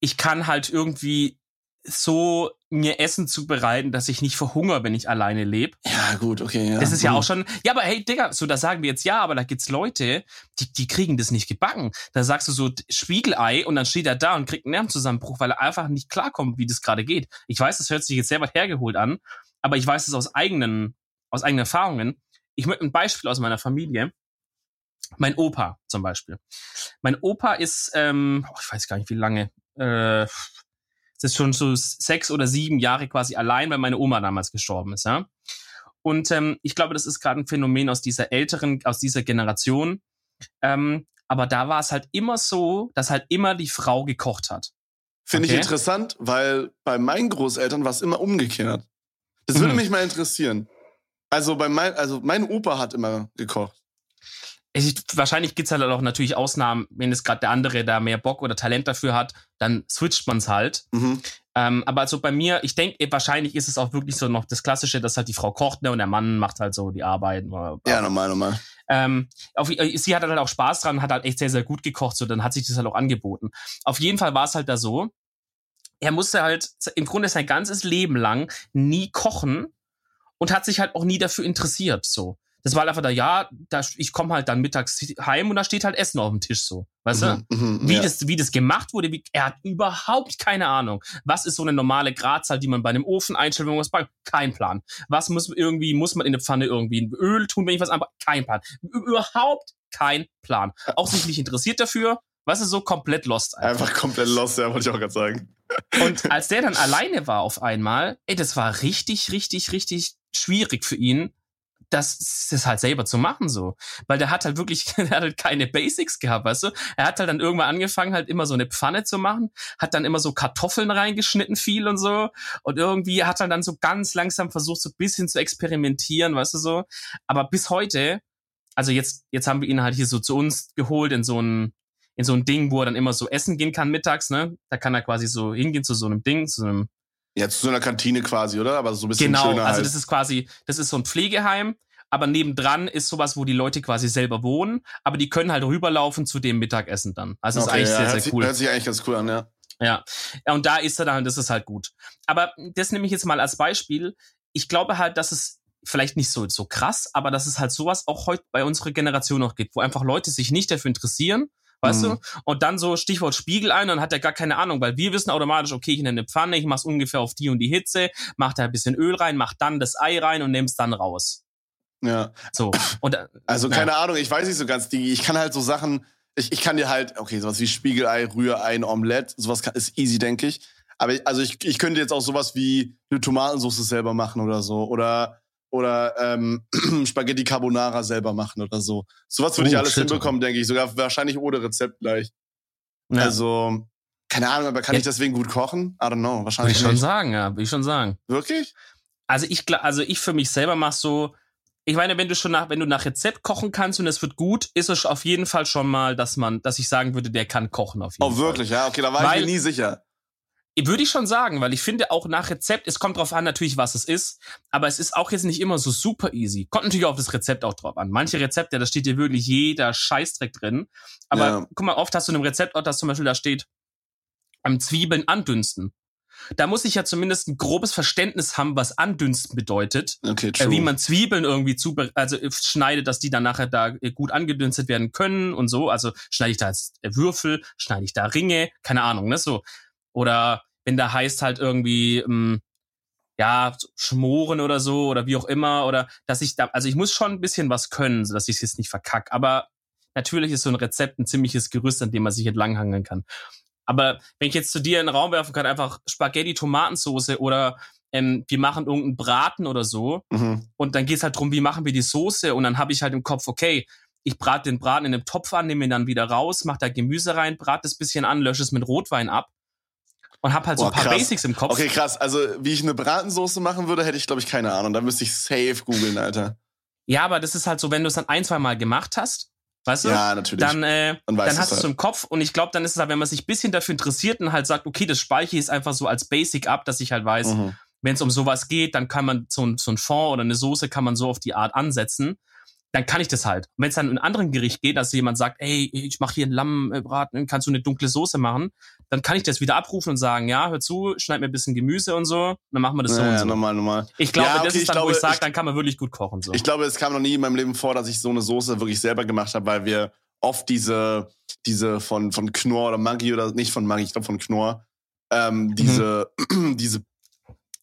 ich kann halt irgendwie so mir Essen zubereiten, dass ich nicht verhungere, wenn ich alleine lebe. Ja, gut, okay. Ja. Das ist ja auch schon. Ja, aber hey, Digga, so da sagen wir jetzt ja, aber da gibt's Leute, die, die kriegen das nicht gebacken. Da sagst du so Spiegelei und dann steht er da und kriegt einen Nervenzusammenbruch, weil er einfach nicht klarkommt, wie das gerade geht. Ich weiß, das hört sich jetzt sehr weit hergeholt an, aber ich weiß es aus eigenen, aus eigenen Erfahrungen. Ich möchte ein Beispiel aus meiner Familie. Mein Opa zum Beispiel. Mein Opa ist, ähm, oh, ich weiß gar nicht wie lange, äh, das ist schon so sechs oder sieben Jahre quasi allein, weil meine Oma damals gestorben ist, ja. Und ähm, ich glaube, das ist gerade ein Phänomen aus dieser älteren, aus dieser Generation. Ähm, aber da war es halt immer so, dass halt immer die Frau gekocht hat. Finde okay. ich interessant, weil bei meinen Großeltern war es immer umgekehrt. Das würde Mhm. mich mal interessieren. Also bei mein, also mein Opa hat immer gekocht. Ich, wahrscheinlich gibt's halt auch natürlich Ausnahmen, wenn es gerade der andere da mehr Bock oder Talent dafür hat, dann switcht man's halt. Mhm. Ähm, aber also bei mir, ich denke, wahrscheinlich ist es auch wirklich so noch das Klassische, dass halt die Frau kocht ne, und der Mann macht halt so die Arbeit. Oder, Ja, normal, normal. Ähm, auf, sie hat halt auch Spaß dran, hat halt echt sehr, sehr gut gekocht, so dann hat sich das halt auch angeboten. Auf jeden Fall war es halt da so, er musste halt im Grunde sein ganzes Leben lang nie kochen und hat sich halt auch nie dafür interessiert, so. Das war halt einfach da, ja, da, ich komme halt dann mittags heim und da steht halt Essen auf dem Tisch, so. Weißt du? Mhm, mhm, Wie, ja. das, wie das gemacht wurde, wie, er hat überhaupt keine Ahnung. Was ist so eine normale Gradzahl, die man bei einem Ofen einstellt, wenn man was backt? Kein Plan. Was muss irgendwie, muss man in der Pfanne irgendwie ein Öl tun, wenn ich was anbaue? Kein Plan. Überhaupt kein Plan. Auch sich nicht interessiert dafür. Was ist so komplett lost einfach. Einfach komplett lost, ja, wollte ich auch gerade sagen. Und als der dann alleine war auf einmal, ey, das war richtig, richtig, richtig schwierig für ihn, das, das halt selber zu machen so. Weil der hat halt wirklich, der hat halt keine Basics gehabt, weißt du? Er hat halt dann irgendwann angefangen, halt immer so eine Pfanne zu machen, hat dann immer so Kartoffeln reingeschnitten viel und so. Und irgendwie hat er dann so ganz langsam versucht, so ein bisschen zu experimentieren, weißt du so. Aber bis heute, also jetzt, jetzt haben wir ihn halt hier so zu uns geholt in so ein, in so ein Ding, wo er dann immer so essen gehen kann mittags, ne? Da kann er quasi so hingehen zu so einem Ding, zu einem Ja, zu so einer Kantine quasi, oder? Aber so ein bisschen Genau, schöner also halt. das ist quasi, das ist so ein Pflegeheim, aber nebendran ist sowas, wo die Leute quasi selber wohnen, aber die können halt rüberlaufen zu dem Mittagessen dann. Also das ist Okay, eigentlich ja, sehr, sehr sich, cool. Hört sich eigentlich ganz cool an, ja. Ja. ja, und da ist er dann, das ist halt gut. Aber das nehme ich jetzt mal als Beispiel. Ich glaube halt, dass es vielleicht nicht so, so krass, aber dass es halt sowas auch heute bei unserer Generation noch gibt, wo einfach Leute sich nicht dafür interessieren, weißt Mhm. du? Und dann so Stichwort Spiegel ein, dann hat er gar keine Ahnung, weil wir wissen automatisch, okay, ich nehme eine Pfanne, ich mach's ungefähr auf die und die Hitze, mach da ein bisschen Öl rein, mach dann das Ei rein und nehm's dann raus. Ja. So. Und äh, Also Ja. keine Ahnung, ich weiß nicht so ganz, die, ich kann halt so Sachen, ich, ich kann dir halt, okay, sowas wie Spiegelei, Rührei, ein Omelette, sowas kann, ist easy, denke ich. Aber ich, also ich, ich könnte jetzt auch sowas wie eine Tomatensauce selber machen oder so. Oder, oder ähm, Spaghetti Carbonara selber machen oder so. Sowas würde Oh, ich alles shit. hinbekommen, denke ich. Sogar wahrscheinlich ohne Rezept gleich. ja, Also, keine Ahnung, aber kann Ja. ich deswegen gut kochen? I don't know, wahrscheinlich ich schon nicht. sagen, ja, würde ich schon sagen. Wirklich? Also ich, also ich für mich selber mach so, ich meine, wenn du schon nach, wenn du nach Rezept kochen kannst und es wird gut, ist es auf jeden Fall schon mal, dass man, dass ich sagen würde, der kann kochen auf jeden Oh, Fall. wirklich? Ja, okay, da war Weil- ich mir nie sicher. Würde ich schon sagen, weil ich finde auch nach Rezept, es kommt drauf an natürlich, was es ist, aber es ist auch jetzt nicht immer so super easy. Kommt natürlich auf das Rezept auch drauf an. Manche Rezepte, da steht dir wirklich jeder Scheißdreck drin. Aber Ja. guck mal, oft hast du in einem Rezept auch, dass zum Beispiel da steht, am Zwiebeln andünsten. Da muss ich ja zumindest ein grobes Verständnis haben, was andünsten bedeutet. Okay, true. Äh, wie man Zwiebeln irgendwie zu, also äh, schneidet, dass die dann nachher da äh, gut angedünstet werden können und so. Also schneide ich da jetzt äh, Würfel, schneide ich da Ringe, keine Ahnung, ne, so. Oder wenn da heißt halt irgendwie, ähm, ja, schmoren oder so oder wie auch immer oder dass ich da, also ich muss schon ein bisschen was können, so dass ich es jetzt nicht verkack. Aber natürlich ist so ein Rezept ein ziemliches Gerüst, an dem man sich entlanghangeln kann. Aber wenn ich jetzt zu dir in den Raum werfen kann, einfach Spaghetti, Tomatensoße oder ähm, wir machen irgendeinen Braten oder so mhm. und dann geht's halt drum, wie machen wir die Soße und dann habe ich halt im Kopf, okay, ich brate den Braten in einem Topf an, nehme ihn dann wieder raus, mach da Gemüse rein, brate es bisschen an, lösche es mit Rotwein ab und hab halt so Boah, ein paar krass. Basics im Kopf. Okay, krass. Also, wie ich eine Bratensoße machen würde, hätte ich, glaube ich, keine Ahnung. Da müsste ich safe googeln, Alter. Ja, aber das ist halt so, wenn du es dann ein, zwei Mal gemacht hast, weißt du? Ja, natürlich. Dann, äh, Dann hast du es halt. im Kopf und ich glaube, dann ist es halt, wenn man sich ein bisschen dafür interessiert und halt sagt, okay, das speichere ich jetzt einfach so als Basic ab, dass ich halt weiß, Mhm. wenn es um sowas geht, dann kann man so, ein, so ein Fond oder eine Soße kann man so auf die Art ansetzen. Dann kann ich das halt. Wenn es dann in einem anderen Gericht geht, dass jemand sagt, ey, ich mache hier einen Lammbraten, kannst du eine dunkle Soße machen, dann kann ich das wieder abrufen und sagen, ja, hör zu, schneid mir ein bisschen Gemüse und so, dann machen wir das so ja, und so. normal, normal. Ich glaube, Ja, okay, das ist dann, wo glaube, ich sage, dann kann man wirklich gut kochen. So. Ich glaube, es kam noch nie in meinem Leben vor, dass ich so eine Soße wirklich selber gemacht habe, weil wir oft diese, diese von, von Knorr oder Maggi oder nicht von Maggi, ich glaube von Knorr, ähm, diese, diese,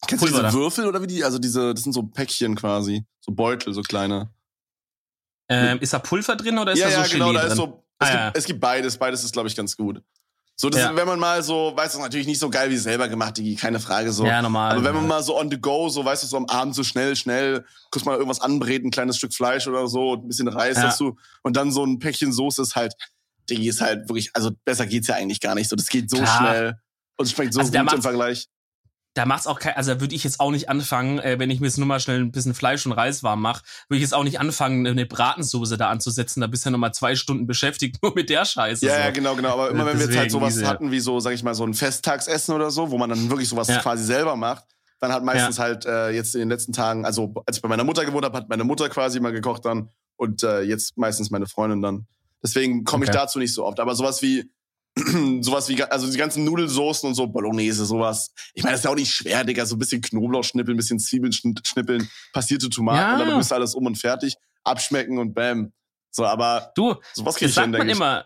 kennst du diese. Würfel oder wie die, also diese, das sind so Päckchen quasi, so Beutel, so kleine. Ähm, ist da Pulver drin oder ist ja, da so ja, Gelee genau, da drin? ist so, es, Ah, gibt, ja. es gibt beides, beides ist, glaube ich, ganz gut. So, das Ja. ist, wenn man mal so, weißt du, natürlich nicht so geil wie selber gemacht, Digi, keine Frage, so. ja, normal. Aber wenn man mal so on the go, so weißt du, so am Abend so schnell, schnell, kurz mal irgendwas anbreten, ein kleines Stück Fleisch oder so, ein bisschen Reis Ja. dazu und dann so ein Päckchen Soße ist halt, Digi ist halt wirklich, also besser geht's ja eigentlich gar nicht. So, das geht so Klar. schnell und schmeckt so Also gut im Vergleich. Da macht's auch kein, also da würde ich jetzt auch nicht anfangen, äh, wenn ich mir jetzt nur mal schnell ein bisschen Fleisch und Reis warm mache, würde ich jetzt auch nicht anfangen, eine Bratensoße da anzusetzen. Da bist du ja nochmal zwei Stunden beschäftigt, nur mit der Scheiße. Ja, so. ja, genau, genau. Aber immer wenn wir jetzt halt Deswegen, sowas diese- hatten, wie so, sag ich mal, so ein Festtagsessen oder so, wo man dann wirklich sowas Ja. quasi selber macht, dann hat meistens halt äh, jetzt in den letzten Tagen, also als ich bei meiner Mutter gewohnt habe, hat meine Mutter quasi mal gekocht dann und äh, jetzt meistens meine Freundin dann. Deswegen komme ich Okay. dazu nicht so oft. Aber sowas wie sowas wie, also die ganzen Nudelsoßen und so, Bolognese, sowas. Ich meine, das ist ja auch nicht schwer, Digga. So ein bisschen Knoblauch schnippeln, ein bisschen Zwiebeln schn- schnippeln, passierte Tomaten Ja. und dann bist du alles um und fertig, abschmecken und bam. So, aber Du, sowas krieg das ich hin, man ich. immer.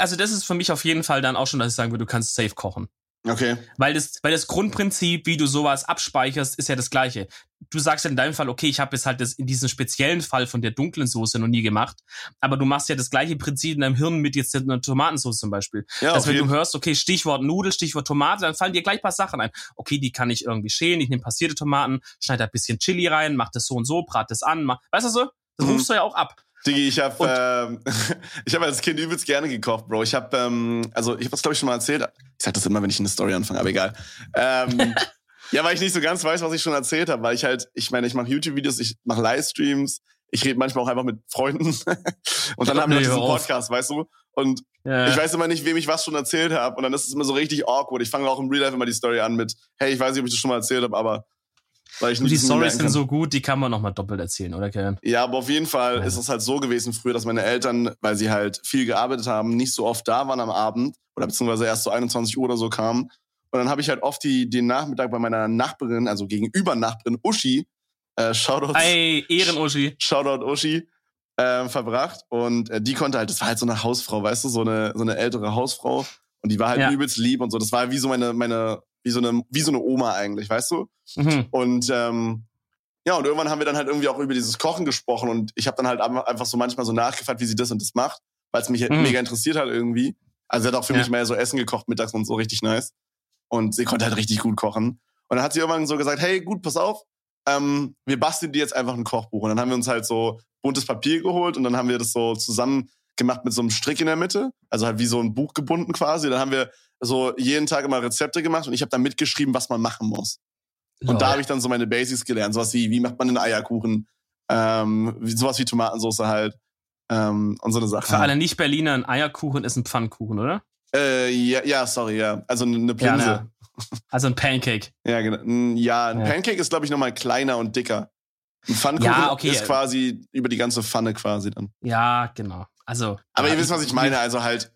Also das ist für mich auf jeden Fall dann auch schon, dass ich sagen würde, du kannst safe kochen. Okay. Weil das, weil das Grundprinzip, wie du sowas abspeicherst, ist ja das gleiche. Du sagst ja in deinem Fall, okay, ich habe jetzt halt das in diesem speziellen Fall von der dunklen Soße noch nie gemacht, aber du machst ja das gleiche Prinzip in deinem Hirn mit jetzt einer Tomatensauce zum Beispiel. Ja, dass wenn jeden du hörst, okay, Stichwort Nudel, Stichwort Tomate, dann fallen dir gleich ein paar Sachen ein. Okay, die kann ich irgendwie schälen, ich nehme passierte Tomaten, schneide da ein bisschen Chili rein, mach das so und so, brat das an, mach, weißt du so? Das Mhm. rufst du ja auch ab. Digi, ich habe ähm, ich habe als Kind übelst gerne gekocht, Bro. Ich habe ähm, also ich habe das glaube ich schon mal erzählt. Ich sag das immer, wenn ich eine Story anfange, aber egal. Ähm, ja, weil ich nicht so ganz weiß, was ich schon erzählt habe, weil ich halt, ich meine, ich mache YouTube-Videos, ich mache Livestreams, ich rede manchmal auch einfach mit Freunden und dann haben wir diesen. Podcast, weißt du? Und Ja. ich weiß immer nicht, wem ich was schon erzählt habe und dann ist es immer so richtig awkward. Ich fange auch im Real Life immer die Story an mit, hey, ich weiß nicht, ob ich das schon mal erzählt habe, aber weil ich Du, die merken sind so gut, die kann man nochmal doppelt erzählen, oder Karen? Ja, aber auf jeden Fall Ja. ist es halt so gewesen früher, dass meine Eltern, weil sie halt viel gearbeitet haben, nicht so oft da waren am Abend oder beziehungsweise erst so 21 Uhr oder so kamen. Und dann habe ich halt oft die, den Nachmittag bei meiner Nachbarin, also gegenüber Nachbarin Uschi, äh, Shoutout, Ey, Ehren-Uschi. Shoutout Uschi, äh, verbracht. Und äh, die konnte halt, das war halt so eine Hausfrau, weißt du, so eine, so eine ältere Hausfrau. Und die war halt Ja. übelst lieb und so. Das war wie so meine, meine, wie so eine, wie so eine Oma eigentlich, weißt du? Mhm. Und ähm, ja, und irgendwann haben wir dann halt irgendwie auch über dieses Kochen gesprochen und ich habe dann halt einfach so manchmal so nachgefragt, wie sie das und das macht, weil es mich Mhm. mega interessiert hat irgendwie. Also sie hat auch für Ja. mich mehr so Essen gekocht mittags und so richtig nice. Und sie konnte halt richtig gut kochen. Und dann hat sie irgendwann so gesagt, hey, gut, pass auf, ähm, wir basteln dir jetzt einfach ein Kochbuch. Und dann haben wir uns halt so buntes Papier geholt und dann haben wir das so zusammen gemacht mit so einem Strick in der Mitte, also halt wie so ein Buch gebunden quasi. Dann haben wir so jeden Tag immer Rezepte gemacht und ich habe dann mitgeschrieben, was man machen muss. Und da habe ich dann so meine Basics gelernt. Sowas wie, wie macht man einen Eierkuchen? Ähm, sowas wie Tomatensauce halt. Ähm, und so eine Sache. Für alle Nicht-Berliner, ein Eierkuchen ist ein Pfannkuchen, oder? Äh, ja, ja, sorry, ja. Also eine Plinse. Ja, Also ein Pancake. Ja, genau. Ja, ein Ja. Pancake ist, glaube ich, nochmal kleiner und dicker. Ein Pfannkuchen Ja, okay. ist quasi über die ganze Pfanne quasi dann. Ja, genau. Also. Aber ja, ihr wisst, was ich meine. Also halt,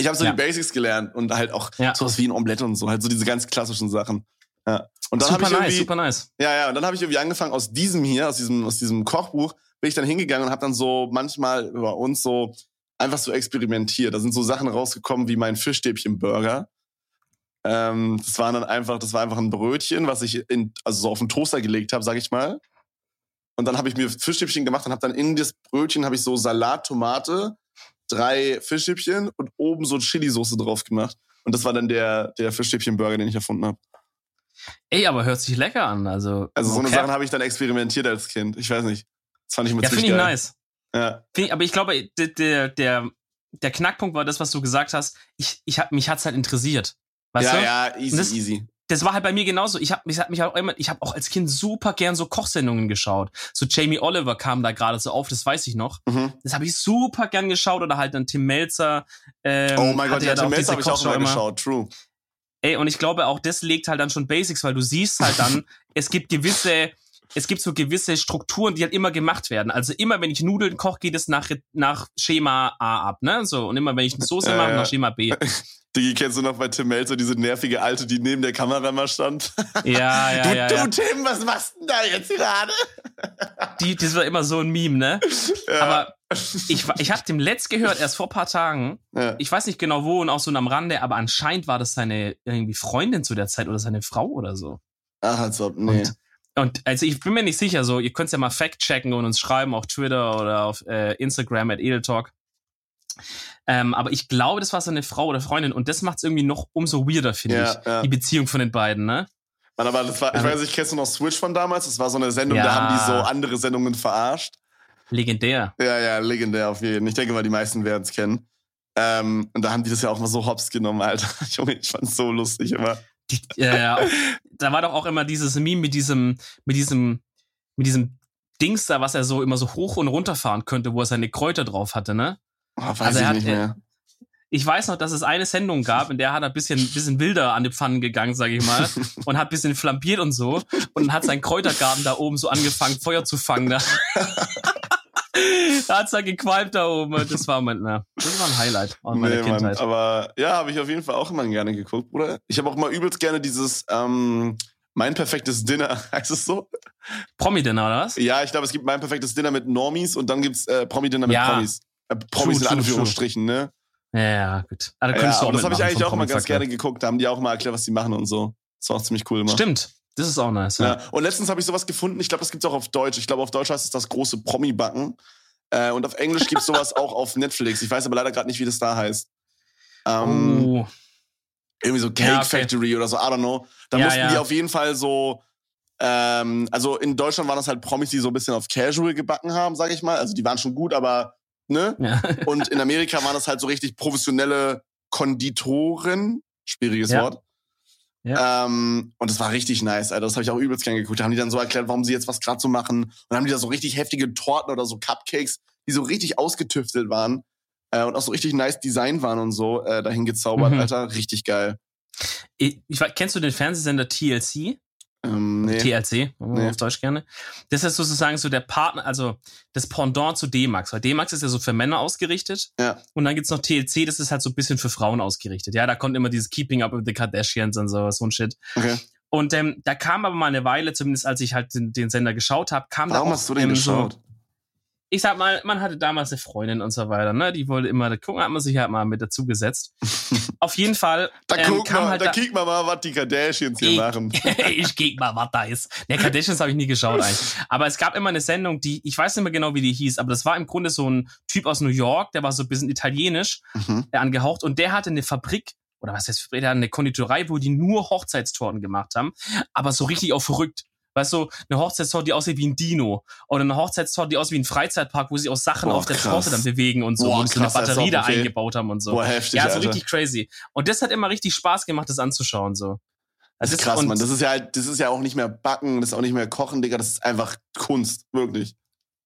ich habe so Ja. die Basics gelernt und halt auch Ja. sowas wie ein Omelette und so. Halt so diese ganz klassischen Sachen. Ja. Und dann Super ich nice, super nice. Ja, ja, und dann habe ich irgendwie angefangen aus diesem hier, aus diesem, aus diesem Kochbuch, bin ich dann hingegangen und habe dann so manchmal über uns so einfach so experimentiert. Da sind so Sachen rausgekommen wie mein Fischstäbchen-Burger. Ähm, das war dann einfach, das war einfach ein Brötchen, was ich in, also so auf den Toaster gelegt habe, sag ich mal. Und dann habe ich mir Fischstäbchen gemacht und habe dann in das Brötchen habe ich so Salat, Tomate, drei Fischstäbchen und oben so Chili-Soße drauf gemacht. Und das war dann der, der Fischstäbchen-Burger, den ich erfunden habe. Ey, aber hört sich lecker an. Also, Also so eine okay. Sachen habe ich dann experimentiert als Kind. Ich weiß nicht. Das fand ich immer Ja, ziemlich finde ich geil. nice. Ja. Find ich, aber ich glaube, der, der, der, Knackpunkt war das, was du gesagt hast. Ich, ich hab, mich hat's halt interessiert. Weißt ja, du? ja, easy, das- easy. Das war halt bei mir genauso. Ich habe mich, hat mich auch immer, ich habe auch als Kind super gern so Kochsendungen geschaut. So Jamie Oliver kam da gerade so auf, das weiß ich noch. Mhm. Das habe ich super gern geschaut oder halt dann Tim Melzer. Ähm, Oh mein Gott, ja, Tim Melzer habe ich auch Kochshow immer geschaut. True. Ey, und ich glaube auch, das legt halt dann schon Basics, weil du siehst halt dann, es gibt gewisse, es gibt so gewisse Strukturen, die halt immer gemacht werden. Also immer, wenn ich Nudeln koche, geht es nach, nach Schema A ab, ne? So. Und immer, wenn ich eine Soße mache, nach Schema B. Digi, kennst du noch bei Tim Melzer diese nervige Alte, die neben der Kamera immer stand? Ja, ja, du, ja. du ja. Tim, was machst du denn da jetzt gerade? Die, das war immer so ein Meme, ne? Ja. Aber ich, ich habe dem Letzt gehört, erst vor paar Tagen. ja. Ich weiß nicht genau wo und auch so am Rande, aber anscheinend war das seine irgendwie Freundin zu der Zeit oder seine Frau oder so. Ach, als ob, nee. Und, und also ich bin mir nicht sicher, so, ihr könnt ja mal fact-checken und uns schreiben auf Twitter oder auf äh, Instagram at Edeltalk. Ähm, aber ich glaube, das war seine Frau oder Freundin und das macht es irgendwie noch umso weirder, finde Ja, ich. ja. Die Beziehung von den beiden, ne? Mann, aber das war, ich Ähm. weiß nicht, kennst du noch Switch von damals? Das war so eine Sendung, Ja. da haben die so andere Sendungen verarscht. Legendär. Ja, ja, legendär auf jeden Fall. Ich denke mal, die meisten werden es kennen. Ähm, und da haben die das ja auch mal so hops genommen, Alter. Junge, ich fand's so lustig immer. Die, äh, da war doch auch immer dieses Meme mit diesem, mit diesem, mit diesem Dings da, was er so immer so hoch und runter fahren könnte, wo er seine Kräuter drauf hatte, ne? Oh, weiß Also er ich hat, nicht äh, mehr. Ich weiß noch, dass es eine Sendung gab, in der hat er ein bisschen, bisschen wilder an die Pfannen gegangen, sage ich mal, und hat ein bisschen flambiert und so und hat sein Kräutergarten da oben so angefangen, Feuer zu fangen. Da, da hat's da gequalmt da oben. Das war mein, na, das war ein Highlight aus meiner Nee, Mann, Kindheit. aber ja, habe ich auf jeden Fall auch immer gerne geguckt, Bruder. Ich habe auch mal übelst gerne dieses ähm, Mein perfektes Dinner, heißt es so? Promi-Dinner, oder was? Ja, ich glaube, es gibt Mein perfektes Dinner mit Normies und dann gibt's äh, Promi-Dinner mit Ja. Promis. Äh, Promis True, in true, Anführungsstrichen, ne? Ja, gut. Da Ja, das habe ich eigentlich auch mal ganz gerne geguckt. Da haben die auch mal erklärt, was die machen und so. Das war auch ziemlich cool immer. Stimmt. Das ist auch nice. Ja. Ja. Und letztens habe ich sowas gefunden, ich glaube, das gibt's auch auf Deutsch. Ich glaube, auf Deutsch heißt es das große Promi-Backen. Äh, und auf Englisch gibt's sowas auch auf Netflix. Ich weiß aber leider gerade nicht, wie das da heißt. Ähm, Oh. irgendwie so Cake Ja, okay. Factory oder so, I don't know. Da Ja, mussten die auf jeden Fall so, ähm, also in Deutschland waren das halt Promis, die so ein bisschen auf Casual gebacken haben, sag ich mal. Also die waren schon gut, aber, ne? Und in Amerika waren das halt so richtig professionelle Konditoren, schwieriges. Wort. Ja. Ähm, und das war richtig nice, Alter. Das habe ich auch übelst gern geguckt. Da haben die dann so erklärt, warum sie jetzt was gerade so machen. Und dann haben die da so richtig heftige Torten oder so Cupcakes, die so richtig ausgetüftelt waren äh, und auch so richtig nice Design waren und so äh, dahin gezaubert, Mhm. Alter. Richtig geil. Ich, ich, kennst du den Fernsehsender TLC? Nee. TLC, Nee. auf Deutsch gerne. Das ist sozusagen so der Partner, also das Pendant zu D-Max. Weil D-Max ist ja so für Männer ausgerichtet. Ja. Und dann gibt's noch TLC, das ist halt so ein bisschen für Frauen ausgerichtet. Ja, da kommt immer dieses Keeping Up with the Kardashians und so, so ein Shit. Okay. Und ähm, da kam aber mal eine Weile, zumindest als ich halt den, den Sender geschaut habe, kam Warum da auch hast du den ähm, geschaut? so, ich sag mal, man hatte damals eine Freundin und so weiter, ne? Die wollte immer da gucken, hat man sich halt mal mit dazu gesetzt. Auf jeden Fall Da ähm, guck mal, halt da da, kick mal mal, was die Kardashians hier Ich- machen. ich geh mal, was da ist. Der Kardashians habe ich nie geschaut eigentlich. Aber es gab immer eine Sendung, die, ich weiß nicht mehr genau, wie die hieß, aber das war im Grunde so ein Typ aus New York, der war so ein bisschen italienisch Mhm. äh, angehaucht und der hatte eine Fabrik, oder was heißt, der hatte eine Konditorei, wo die nur Hochzeitstorten gemacht haben, aber so richtig auch verrückt. Weißt du, eine Hochzeitstorte, die aussieht wie ein Dino. Oder eine Hochzeitstorte, die aussieht wie ein Freizeitpark, wo sie auch Sachen Boah, auf der. Torte dann bewegen und so, Boah, wo sie so eine Batterie auch da okay. eingebaut haben und so. Boah, heftig, ja, so Alter. richtig crazy. Und das hat immer richtig Spaß gemacht, das anzuschauen, so. Das ist krass, Mann. Das ist ja halt, das ist ja auch nicht mehr Backen, das ist auch nicht mehr Kochen, Digga. Das ist einfach Kunst, wirklich.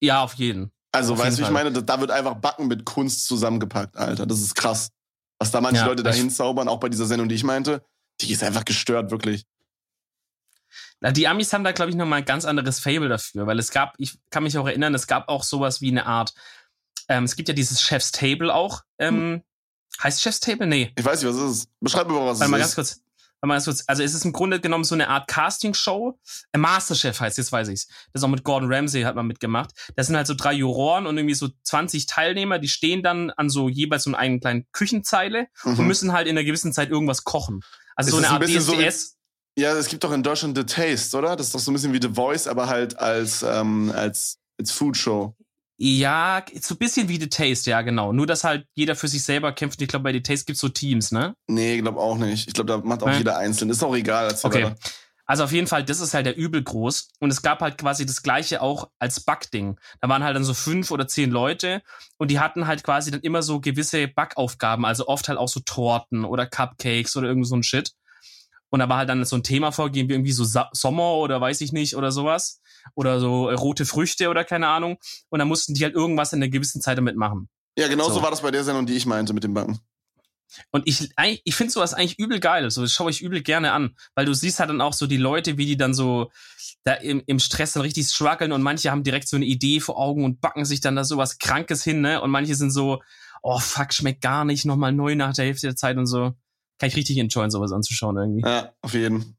Ja, auf jeden. Also, Auf weißt du, ich meine? Da, wird einfach Backen mit Kunst zusammengepackt, Alter. Das ist krass. Was da manche Ja, Leute da ich- hinzaubern, auch bei dieser Sendung, die ich meinte, die ist einfach gestört, wirklich. Die Amis haben da, glaube ich, nochmal ein ganz anderes Fable dafür, weil es gab, ich kann mich auch erinnern, es gab auch sowas wie eine Art, ähm, es gibt ja dieses Chef's Table auch. Ähm, Heißt Chef's Table? Nee. Ich weiß nicht, was es ist. Beschreib mir mal, was Warte mal es ganz ist. kurz. Warte mal ganz kurz. Also es ist im Grunde genommen so eine Art Castingshow. Äh, Masterchef heißt, jetzt weiß ich's. Das ist auch mit Gordon Ramsay hat man mitgemacht. Das sind halt so drei Juroren und irgendwie so 20 Teilnehmer, die stehen dann an so jeweils so einer kleinen Küchenzeile und Mhm. müssen halt in einer gewissen Zeit irgendwas kochen. Also Ist so eine ein Art so wie- DSDS. Ja, es gibt doch in Deutschland The Taste, oder? Das ist doch so ein bisschen wie The Voice, aber halt als, ähm, als, als Foodshow. Ja, so ein bisschen wie The Taste, ja, genau. Nur, dass halt jeder für sich selber kämpft. Ich glaube, bei The Taste gibt's so Teams, ne? Nee, glaub auch nicht. Ich glaube, da macht auch Nee? jeder einzeln. Ist auch egal. Erzähl Okay. Also auf jeden Fall, das ist halt der übel groß. Und es gab halt quasi das gleiche auch als Backding. Da waren halt dann so fünf oder zehn Leute und die hatten halt quasi dann immer so gewisse Backaufgaben, also oft halt auch so Torten oder Cupcakes oder irgend so ein Shit. Und da war halt dann so ein Thema vorgegeben, wie irgendwie so Sa Sommer oder weiß ich nicht oder sowas. Oder so äh, rote Früchte oder keine Ahnung. Und dann mussten die halt irgendwas in einer gewissen Zeit damit machen. Ja, genau so. So. war das bei der Sendung, die ich meinte mit dem Backen. Und ich, ich finde sowas eigentlich übel geil. So, das schaue ich übel gerne an. Weil du siehst halt dann auch so die Leute, wie die dann so da im, im Stress dann richtig strugglen und manche haben direkt so eine Idee vor Augen und backen sich dann da sowas Krankes hin, ne? Und manche sind so, oh fuck, schmeckt gar nicht, nochmal neu nach der Hälfte der Zeit und so. Kann ich richtig enjoyen, sowas anzuschauen irgendwie. Ja, auf jeden.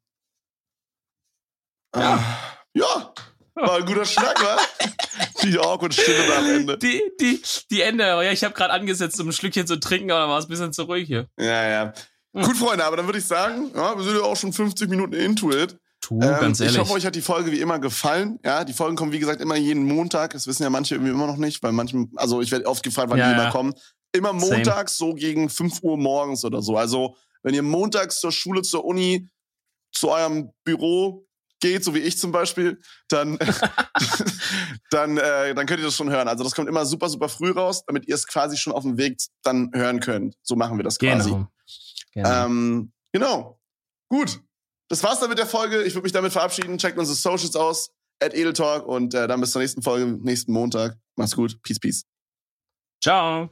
Ja. Uh, ja, war ein guter Schnack, wa? Die awkward Stimme da am Ende. Die, die, die Ende, ja, ich habe gerade angesetzt, um ein Schlückchen zu trinken, aber war es ein bisschen zu ruhig hier. Ja, ja. Hm. Gut, Freunde, aber dann würde ich sagen, ja, wir sind ja auch schon 50 Minuten into it. Tu, ähm, ganz ehrlich. Ich hoffe, euch hat die Folge wie immer gefallen. Ja, die Folgen kommen, wie gesagt, immer jeden Montag. Das wissen ja manche irgendwie immer noch nicht, weil manchen, also ich werde oft gefragt, wann ja, die immer kommen. Immer montags, Same. so gegen 5 Uhr morgens oder so. Also, wenn ihr montags zur Schule, zur Uni, zu eurem Büro geht, so wie ich zum Beispiel, dann, dann, äh, dann könnt ihr das schon hören. Also das kommt immer super, super früh raus, damit ihr es quasi schon auf dem Weg dann hören könnt. So machen wir das quasi. Genau. Genau. Ähm, genau. Gut. Das war's dann mit der Folge. Ich würde mich damit verabschieden. Checkt unsere Socials aus. At Edeltalk und äh, dann bis zur nächsten Folge, nächsten Montag. Macht's gut. Peace, peace. Ciao.